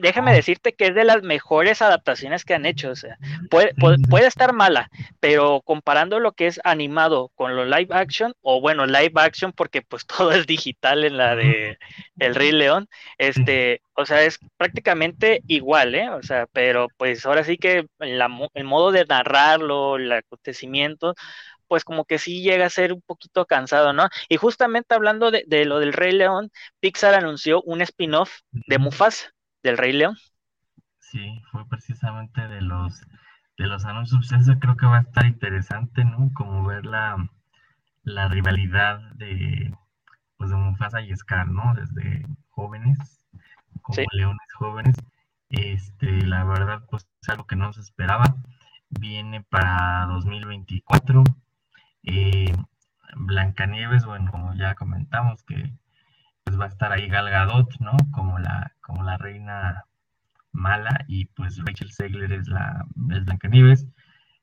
déjame decirte que es de las mejores adaptaciones que han hecho. O sea, puede, puede, estar mala, pero comparando lo que es animado con lo live action, o bueno, live action, porque pues todo es digital en la de El Rey León, este, o sea, es prácticamente igual, ¿eh? O sea, pero pues ahora sí que el modo de narrarlo, el acontecimiento, pues como que sí llega a ser un poquito cansado, ¿no? Y justamente hablando de, lo del Rey León, Pixar anunció un spin-off de Mufasa, del Rey León. Sí, fue precisamente de los de los anuncios, eso creo que va a estar interesante, ¿no? Como ver la, rivalidad de, pues de Mufasa y Scar, ¿no? Desde jóvenes, como leones jóvenes. Este, la verdad, pues es algo que no se esperaba. Viene para 2024. Eh, Blancanieves, bueno, como ya comentamos, que pues va a estar ahí Gal Gadot, ¿no? Como la, como la reina mala, y pues Rachel Segler es la es Blancanieves.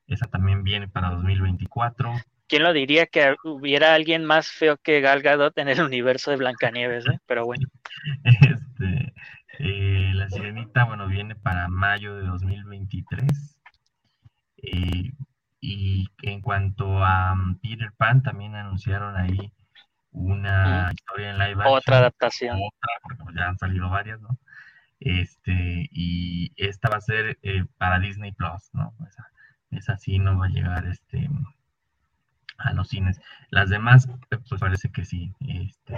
Esa también viene para 2024. ¿Quién lo diría que hubiera alguien más feo que Gal Gadot en el universo de Blancanieves, eh? Pero bueno. Este, eh, la Sirenita, bueno, viene para mayo de 2023. Eh, y en cuanto a mm, Peter Pan, también anunciaron ahí una historia en live action. Otra adaptación. Otra, porque pues, ya han salido varias, ¿no? Este, y esta va a ser eh, para Disney Plus, ¿no? Esa, esa sí no va a llegar este, a los cines. Las demás, eh, pues parece que sí. Este,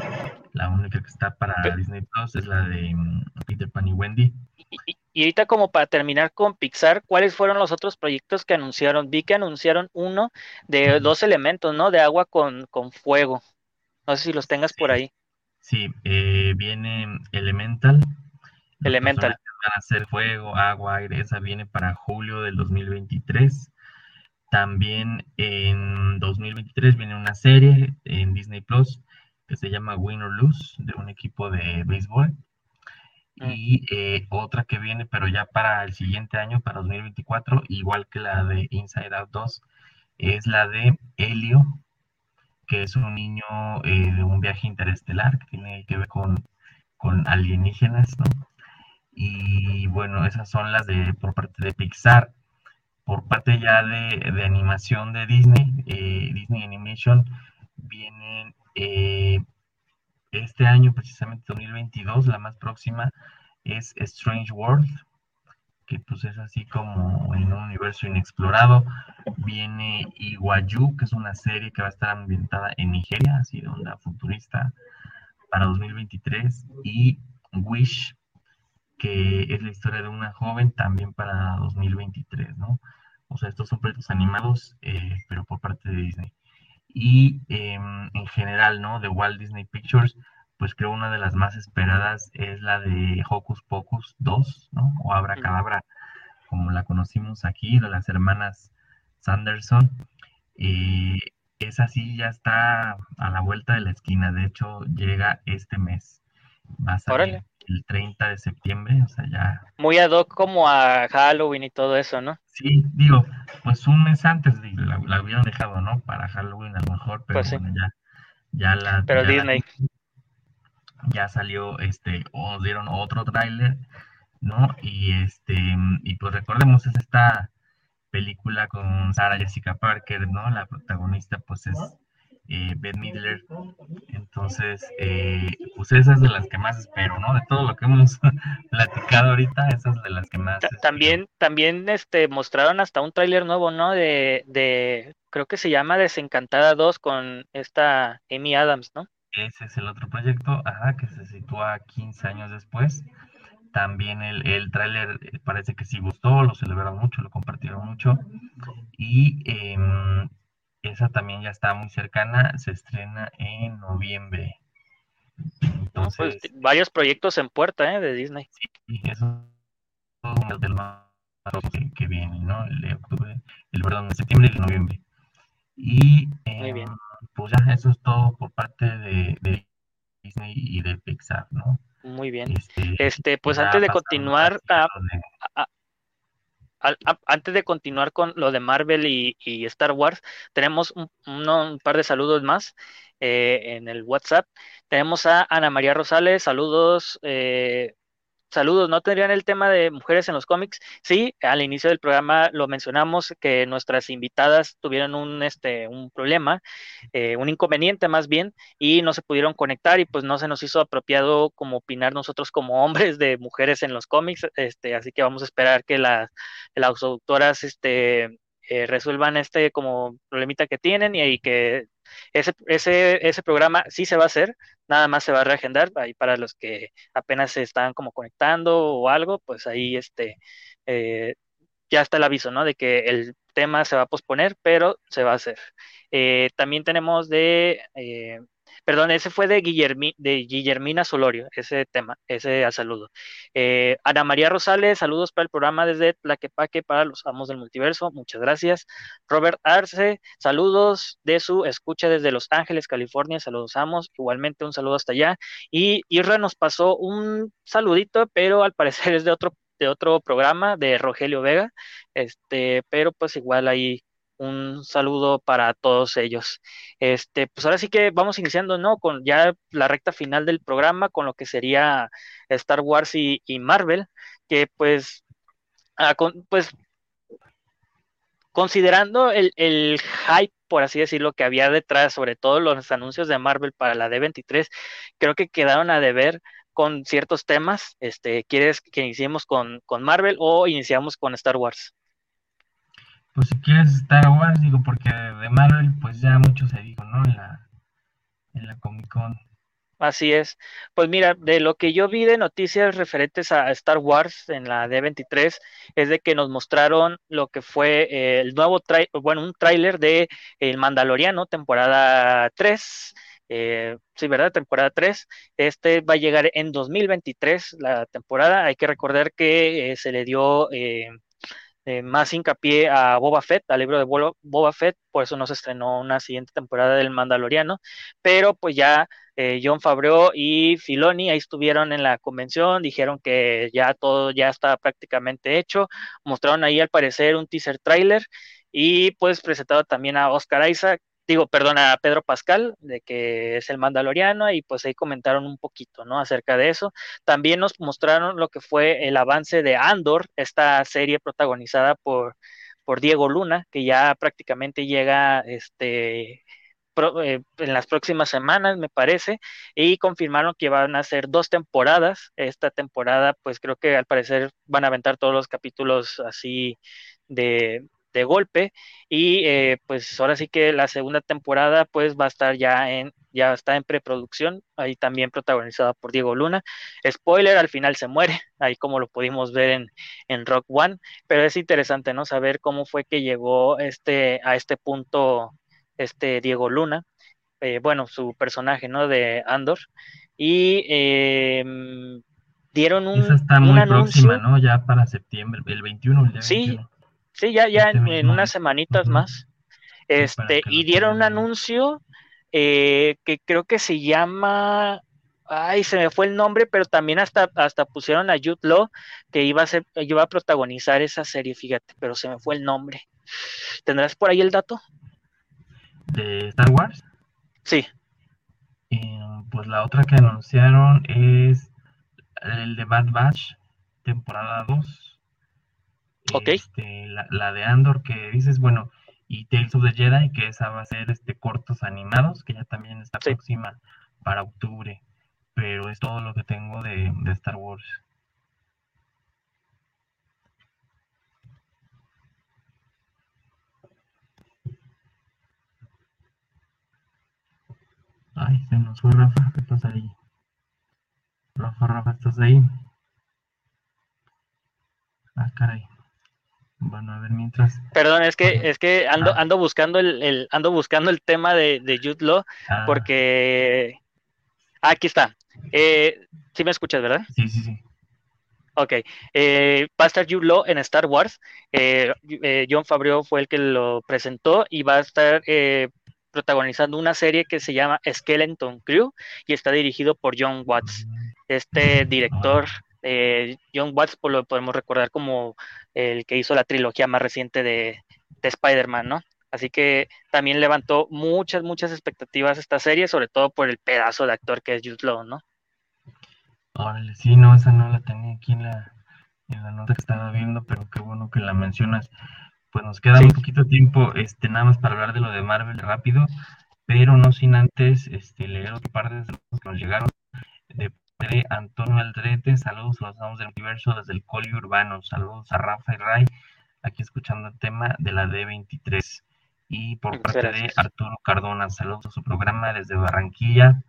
la única que está para Disney Plus es la de mm, Peter Pan y Wendy. Y, ahorita como para terminar con Pixar, ¿cuáles fueron los otros proyectos que anunciaron? Vi que anunciaron uno de dos elementos, ¿no? De agua con, fuego. No sé si los tengas por ahí. Sí, eh, viene Elemental. Elemental. Van a hacer fuego, agua, aire. Esa viene para julio del 2023. También en 2023 viene una serie en Disney Plus que se llama Win or Lose, de un equipo de béisbol. Mm. Y eh, otra que viene, pero ya para el siguiente año, para 2024, igual que la de Inside Out 2, es la de Helio, que es un niño eh, de un viaje interestelar que tiene que ver con, con alienígenas, ¿no? Y bueno, esas son las de por parte de Pixar por parte ya de, animación de Disney, eh, Disney Animation, vienen eh, este año, precisamente 2022, la más próxima es Strange World, que pues es así como en un universo inexplorado. Viene Iguayu, que es una serie que va a estar ambientada en Nigeria, así de onda futurista, para 2023. Y Wish, que es la historia de una joven también para 2023, ¿no? O sea, estos son proyectos animados, eh, pero por parte de Disney. Y em, en general, ¿no? De Walt Disney Pictures, pues creo una de las más esperadas es la de Hocus Pocus 2, ¿no? O Abra Cadabra, como la conocimos aquí, de las hermanas Sanderson. Eh, esa sí ya está a la vuelta de la esquina, de hecho llega este mes. Va el 30 de septiembre, o sea, ya. Muy ad hoc como a Halloween y todo eso, ¿no? Sí, digo, pues un mes antes la, la hubieran dejado, ¿no? Para Halloween a lo mejor, pero pues bueno, ya, ya la. Pero Disney ya salió este, o dieron otro tráiler, ¿no? Y este, y pues recordemos, es esta película con Sarah Jessica Parker, ¿no? La protagonista pues es eh, Beth Midler. Entonces, eh, pues esa es de las que más espero, ¿no? De todo lo que hemos platicado ahorita, esa es de las que más. También, también este, mostraron hasta un tráiler nuevo, ¿no? De, de, creo que se llama Desencantada 2 con esta Amy Adams, ¿no? Ese es el otro proyecto, que se sitúa 15 años después. También el, el tráiler eh, parece que sí gustó, lo celebraron mucho, lo compartieron mucho. Y em, esa también ya está muy cercana, se estrena en noviembre. Pues, Entonces, varios proyectos en puerta ¿eh? de Disney. Sí, eso es del que, que viene, ¿no? El de octubre, el perdón, de septiembre y el noviembre. Y muy bien. Em, pues ya eso es todo por parte de, Disney y de Pixar, ¿no? Muy bien. Este, este pues antes de continuar, antes de continuar con lo de Marvel y, Star Wars, tenemos un, un, par de saludos más eh, en el WhatsApp. Tenemos a Ana María Rosales, saludos. Eh, Saludos, ¿no tendrían el tema de mujeres en los cómics? Sí, al inicio del programa lo mencionamos que nuestras invitadas tuvieron un, este, un problema, eh, un inconveniente más bien, y no se pudieron conectar y pues no se nos hizo apropiado como opinar nosotros como hombres de mujeres en los cómics, este, así que vamos a esperar que las, las autoras este, eh, resuelvan este como problemita que tienen y, y que ese, ese, ese programa sí se va a hacer, nada más se va a reagendar ahí para los que apenas se están como conectando o algo, pues ahí este eh, ya está el aviso, ¿no? De que el tema se va a posponer, pero se va a hacer. Eh, también tenemos de eh, Perdón, ese fue de, de Guillermina Solorio, ese tema, ese saludo. Eh, Ana María Rosales, saludos para el programa desde Tlaquepaque para los amos del multiverso, muchas gracias. Robert Arce, saludos de su escucha desde Los Ángeles, California, saludos amos, igualmente un saludo hasta allá. Y Irra nos pasó un saludito, pero al parecer es de otro de otro programa de Rogelio Vega, este, pero pues igual ahí un saludo para todos ellos. Este, pues ahora sí que vamos iniciando, ¿no? Con ya la recta final del programa, con lo que sería Star Wars y, Marvel, que pues, ah, pues considerando el, el, hype, por así decirlo, que había detrás, sobre todo los anuncios de Marvel para la D23, creo que quedaron a deber con ciertos temas. Este, ¿Quieres que iniciemos con, con Marvel o iniciamos con Star Wars? Pues si quieres Star Wars, digo, porque de Marvel, pues ya mucho se dijo, ¿no? En la, en la Comic Con. Así es. Pues mira, de lo que yo vi de noticias referentes a Star Wars en la D23 es de que nos mostraron lo que fue eh, el nuevo trailer, bueno, un tráiler de El Mandaloriano, temporada 3. Eh, sí, ¿verdad? Temporada 3. Este va a llegar en 2023, la temporada. Hay que recordar que eh, se le dio eh, más hincapié a Boba Fett, al libro de Boba Fett, por eso no se estrenó una siguiente temporada del Mandaloriano, pero pues ya eh, John Favreau y Filoni ahí estuvieron en la convención, dijeron que ya todo ya está prácticamente hecho, mostraron ahí al parecer un teaser trailer y pues presentado también a Oscar Isaac, digo, perdón, a Pedro Pascal, de que es el Mandaloriano, y pues ahí comentaron un poquito, ¿no? Acerca de eso. También nos mostraron lo que fue el avance de Andor, esta serie protagonizada por, por Diego Luna, que ya prácticamente llega, este, eh, en las próximas semanas, me parece, y confirmaron que van a ser dos temporadas. Esta temporada, pues creo que al parecer van a aventar todos los capítulos así de, de golpe y eh, pues ahora sí que la segunda temporada pues va a estar ya en ya está en preproducción ahí también protagonizada por Diego Luna spoiler al final se muere ahí como lo pudimos ver en, en Rock One pero es interesante no saber cómo fue que llegó este a este punto este Diego Luna eh, bueno su personaje no de Andor y em, dieron un, Esa está muy próxima, ¿no? Ya para septiembre, el 21. El sí, Sí, ya, ya en, unas semanitas más. Este, y dieron un anuncio eh, que creo que se llama, ay, se me fue el nombre, pero también hasta, hasta pusieron a Jude Law que iba a ser, iba a protagonizar esa serie, fíjate, pero se me fue el nombre. ¿Tendrás por ahí el dato? ¿De Star Wars? Sí. Eh, pues la otra que anunciaron es el de Bad Batch, temporada 2 este, la, de Andor que dices, bueno, y Tales of the Jedi, que esa va a ser este cortos animados, que ya también está próxima para octubre. Pero es todo lo que tengo de, Star Wars. Ay, se nos fue Rafa, ¿qué pasa ahí? Rafa, Rafa, ¿estás ahí? Ah, caray. A ver mientras. Perdón, es que es que ando ando buscando el, ando buscando el tema de, de Jude Law ah. porque aquí está. Eh, sí me escuchas, ¿verdad? Sí, sí, sí. Ok, eh, va a estar Jude Law en Star Wars. Eh, John Favreau fue el que lo presentó y va a estar protagonizando una serie que se llama Skeleton Crew y está dirigido por John Watts, este director eh, John Watts pues, lo podemos recordar como el que hizo la trilogía más reciente de, Spider-Man, ¿no? Así que también levantó muchas, muchas expectativas esta serie, sobre todo por el pedazo de actor que es Jude Law, ¿no? Órale, sí, no, esa no la tenía aquí en la, en la nota que estaba viendo, pero qué bueno que la mencionas. Pues nos queda un poquito tiempo, este, nada más para hablar de lo de Marvel rápido, pero no sin antes este, leer otro par de que nos llegaron de Antonio Aldrete, saludos a los amos del universo desde el Coli Urbano, saludos a Rafa y Ray, aquí escuchando el tema de la D23. Y por parte de Arturo Cardona, saludos a su programa desde Barranquilla.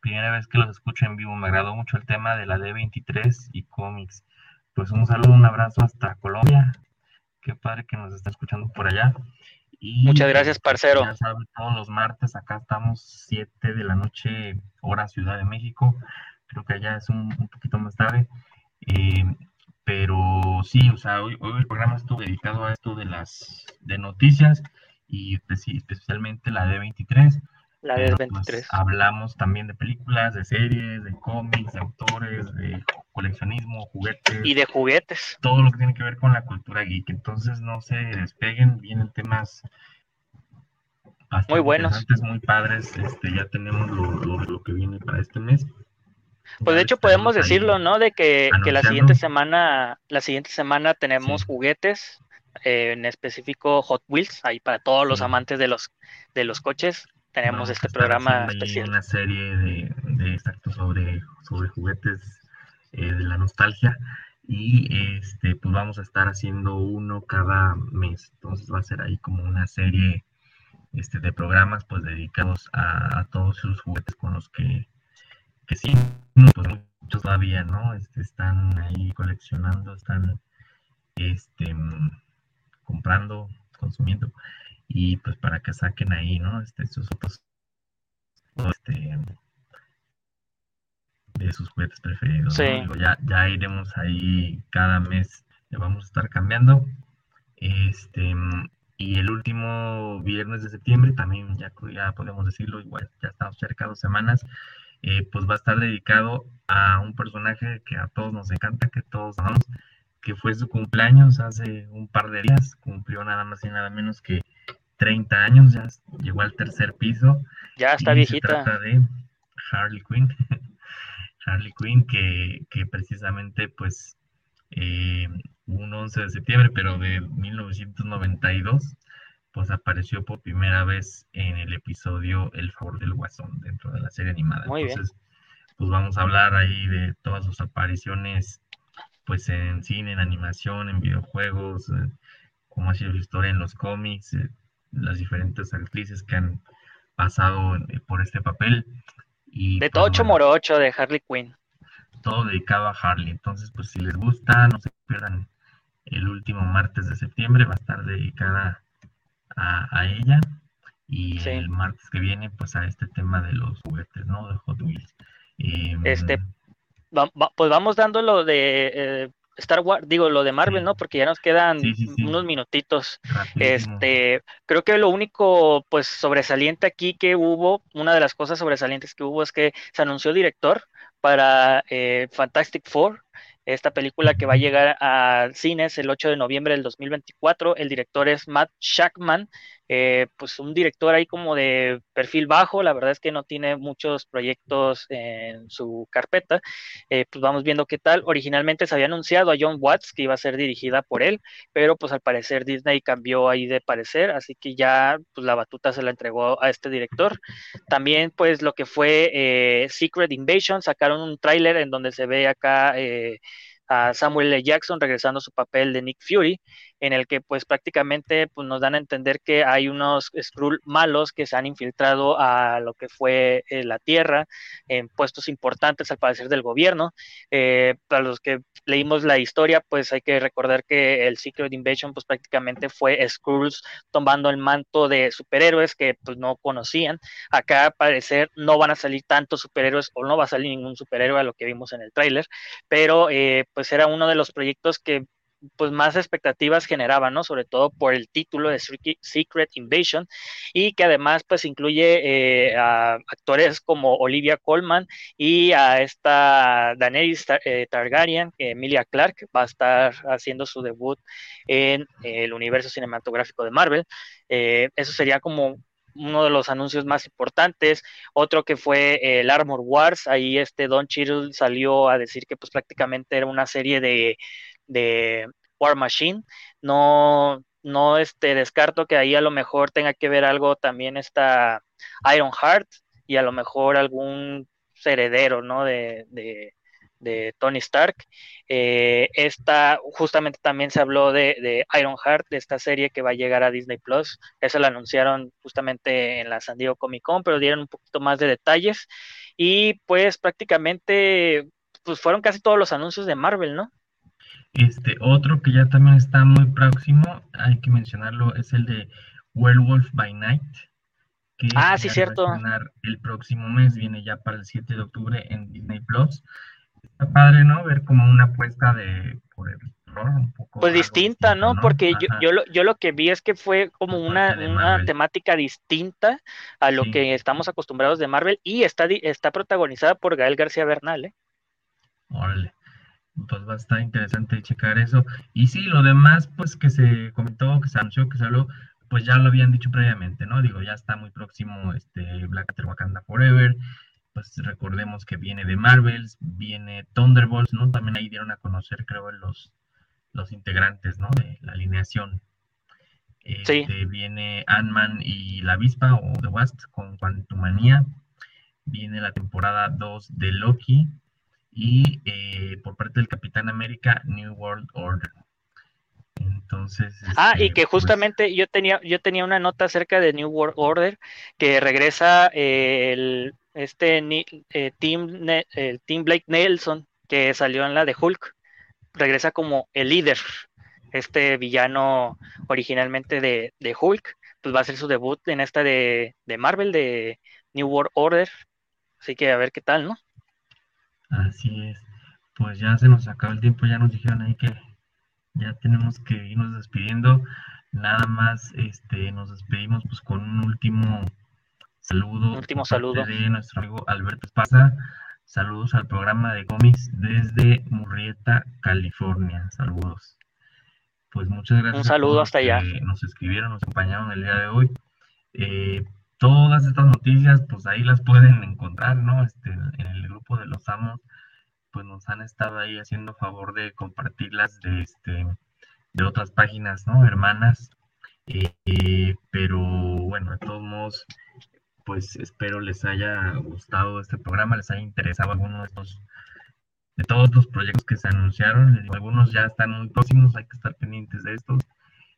Primera vez que los escucho en vivo, me agradó mucho el tema de la D23 y cómics. Pues un saludo, un abrazo hasta Colombia. Qué padre que nos está escuchando por allá. Muchas gracias, parcero. Ya saben, todos los martes acá estamos 7 de la noche, hora Ciudad de México creo que allá es un, poquito más tarde. Eh, pero sí, o sea, hoy, el programa estuvo dedicado a esto de las de noticias y especialmente la D23. La D23. Pues, hablamos también de películas, de series, de cómics, de autores, de coleccionismo, juguetes. Y de juguetes. Todo lo que tiene que ver con la cultura geek. Entonces no se despeguen, vienen temas muy buenos. Muy padres. Este, ya tenemos lo, lo que viene para este mes. Pues de hecho podemos decirlo, ¿no? De que, la siguiente semana, la siguiente semana tenemos juguetes, eh, en específico Hot Wheels, ahí para todos los amantes de los de los coches, tenemos este programa especial. Una serie de, de sobre, sobre juguetes eh, de la nostalgia y este pues vamos a estar haciendo uno cada mes. Entonces va a ser ahí como una serie este, de programas pues dedicados a, a todos esos juguetes con los que que sí, pues muchos todavía, ¿no? Este, están ahí coleccionando, están este, comprando, consumiendo, y pues para que saquen ahí, ¿no? Este, sus otros, este, de sus juguetes preferidos. ya, ya iremos ahí cada mes, le vamos a estar cambiando. Este, y el último viernes de septiembre, también ya, ya podemos decirlo, igual ya estamos cerca de dos semanas, eh, pues va a estar dedicado a un personaje que a todos nos encanta, que todos amamos, que fue su cumpleaños hace un par de días, cumplió nada más y nada menos que 30 años, ya llegó al tercer piso. Ya está viejita. Se trata de Harley Quinn, Harley Quinn que, que precisamente pues eh, un 11 de septiembre, pero de 1992, pues apareció por primera vez en el episodio El favor del guasón dentro de la serie animada. Muy Entonces, pues vamos a hablar ahí de todas sus apariciones, pues en cine, en animación, en videojuegos, eh, cómo ha sido su historia en los cómics, eh, las diferentes actrices que han pasado eh, por este papel. Y, De pues, Tocho bueno, Morocho de Harley Quinn. todo dedicado a Harley. Entonces, pues si les gusta, no se pierdan el último martes de septiembre, va a estar dedicada a, a ella. Y Sí. el martes que viene, pues a este tema de los juguetes, ¿no? De Hot Wheels. Em, Este, Va- va- pues vamos dando lo de eh, Star Wars, digo, lo de Marvel, Sí. ¿no? Porque ya nos quedan sí. unos minutitos. rapidísimo. Este, creo que lo único, pues, sobresaliente aquí que hubo, una de las cosas sobresalientes que hubo es que se anunció director para eh, Fantastic Four, esta película que va a llegar a cines el 8 de noviembre del 2024. El director es Matt Shackman, eh, pues un director ahí como de perfil bajo, la verdad es que no tiene muchos proyectos en su carpeta. Eh, pues vamos viendo qué tal. Originalmente se había anunciado a John Watts que iba a ser dirigida por él, pero pues al parecer Disney cambió ahí de parecer, así que ya pues la batuta se la entregó a este director. También pues lo que fue eh, Secret Invasion, sacaron un tráiler en donde se ve acá eh, a Samuel L. Jackson regresando a su papel de Nick Fury, en el que pues prácticamente pues, nos dan a entender que hay unos Skrull malos que se han infiltrado a lo que fue eh, la Tierra en puestos importantes al parecer del gobierno. Eh, para los que leímos la historia, pues hay que recordar que el Secret Invasion pues prácticamente fue Skrulls tomando el manto de superhéroes que pues no conocían. Acá al parecer no van a salir tantos superhéroes o no va a salir ningún superhéroe a lo que vimos en el tráiler, pero eh, pues era uno de los proyectos que pues más expectativas generaba, ¿no? Sobre todo por el título de Secret Invasion y que además pues incluye eh, a actores como Olivia Colman y a esta Daenerys eh, Targaryen, Emilia Clarke va a estar haciendo su debut en el universo cinematográfico de Marvel. Eh, eso sería como uno de los anuncios más importantes, otro que fue el Armor Wars, ahí este Don Cheadle salió a decir que pues prácticamente era una serie de, de War Machine, no, no este, descarto que ahí a lo mejor tenga que ver algo también esta Iron Heart y a lo mejor algún heredero, ¿no? De, de, de Tony Stark. Eh, esta, justamente también se habló de, de Iron Heart, de esta serie que va a llegar a Disney Plus. Eso lo anunciaron justamente en la San Diego Comic Con, pero dieron un poquito más de detalles. Y pues prácticamente pues fueron casi todos los anuncios de Marvel, ¿no? Este otro que ya también está muy próximo, hay que mencionarlo, es el de Werewolf by Night. Que ah, sí, cierto. Va a el próximo mes, viene ya para el 7 de octubre en Disney Plus. Está padre, ¿no? Ver como una apuesta de por el terror un poco. Pues distinta, distinto, ¿no? ¿no? Porque yo, yo, lo, yo lo que vi es que fue como una, una temática distinta a lo sí. que estamos acostumbrados de Marvel y está, está protagonizada por Gael García Bernal, ¿eh? Órale pues va a estar interesante checar eso. Y sí, lo demás, pues que se comentó, que se anunció, que se habló, pues ya lo habían dicho previamente, ¿no? Digo, ya está muy próximo este Black Panther Wakanda Forever. Pues recordemos que viene de Marvels, viene Thunderbolts, ¿no? También ahí dieron a conocer, creo, los, los integrantes, ¿no? De la alineación. Este, sí. Viene Ant-Man y la avispa o The Wasp con Quantumania. Viene la temporada 2 de Loki, y eh, por parte del Capitán América New World Order. Entonces. Ah, este, y que justamente pues, yo tenía yo tenía una nota acerca de New World Order que regresa eh, el este eh, team el team Blake Nelson que salió en la de Hulk regresa como el líder este villano originalmente de, de Hulk pues va a hacer su debut en esta de, de Marvel de New World Order así que a ver qué tal no Así es. Pues ya se nos acabó el tiempo, ya nos dijeron ahí que ya tenemos que irnos despidiendo. Nada más este nos despedimos pues con un último saludo. Un último saludo de nuestro amigo Alberto Espasa. Saludos al programa de cómics desde Murrieta, California. Saludos. Pues muchas gracias. Un saludo hasta allá. Nos escribieron, nos acompañaron el día de hoy. Eh, todas estas noticias, pues ahí las pueden encontrar, ¿no? Este, en el grupo de los amos, pues nos han estado ahí haciendo favor de compartirlas de, este, de otras páginas, ¿no? Hermanas. Eh, pero bueno, de todos modos, pues espero les haya gustado este programa, les haya interesado alguno de estos, de todos los proyectos que se anunciaron. Algunos ya están muy próximos, hay que estar pendientes de estos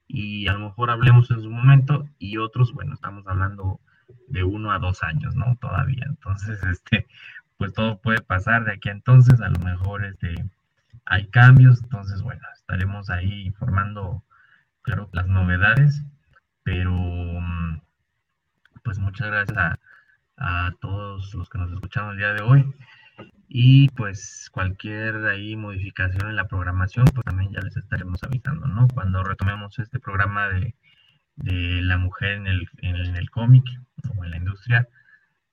y a lo mejor hablemos en su momento y otros, bueno, estamos hablando de uno a dos años, ¿no? Todavía. Entonces, este, pues todo puede pasar de aquí a entonces, a lo mejor este, hay cambios, entonces, bueno, estaremos ahí informando, claro, las novedades, pero mm, pues muchas gracias a, a todos los que nos escucharon el día de hoy. Y pues cualquier ahí modificación en la programación, pues también ya les estaremos avisando, ¿no? Cuando retomemos este programa de, la mujer en el, en el cómic o en la industria,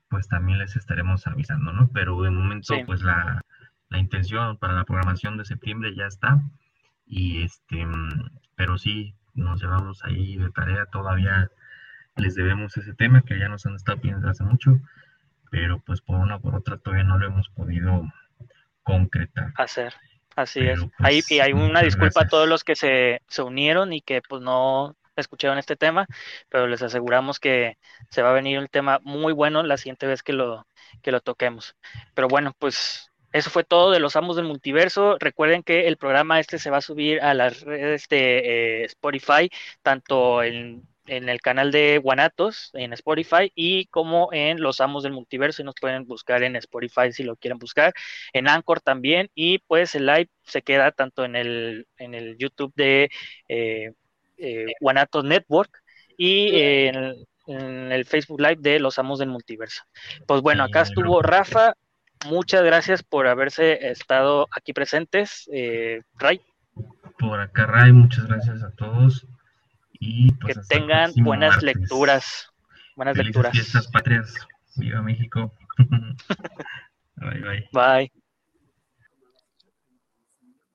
pues también les estaremos avisando, ¿no? Pero de momento, pues la, la, intención para la programación de septiembre ya está. Y este, pero sí, nos llevamos ahí de tarea, todavía les debemos ese tema que ya nos han estado pidiendo hace mucho pero pues por una o por otra todavía no lo hemos podido concretar. Hacer, así es. Ahí, y hay una disculpa a todos los que se, se unieron y que pues no escucharon este tema, pero les aseguramos que se va a venir un tema muy bueno la siguiente vez que lo, que lo toquemos. Pero bueno, pues eso fue todo de los amos del multiverso. Recuerden que el programa este se va a subir a las redes de eh, Spotify, tanto en en el canal de Guanatos en Spotify y como en Los Amos del Multiverso y nos pueden buscar en Spotify si lo quieren buscar, en Anchor también y pues el live se queda tanto en el, en el YouTube de eh, Guanatos Network y en, el Facebook Live de Los Amos del Multiverso. Pues bueno, acá estuvo Rafa, muchas gracias por haberse estado aquí presentes, eh, Ray. Por acá, Ray, muchas gracias a todos pues, que tengan buenas lecturas. Buenas lecturas. Fiestas patrias. Viva México. bye bye. Bye.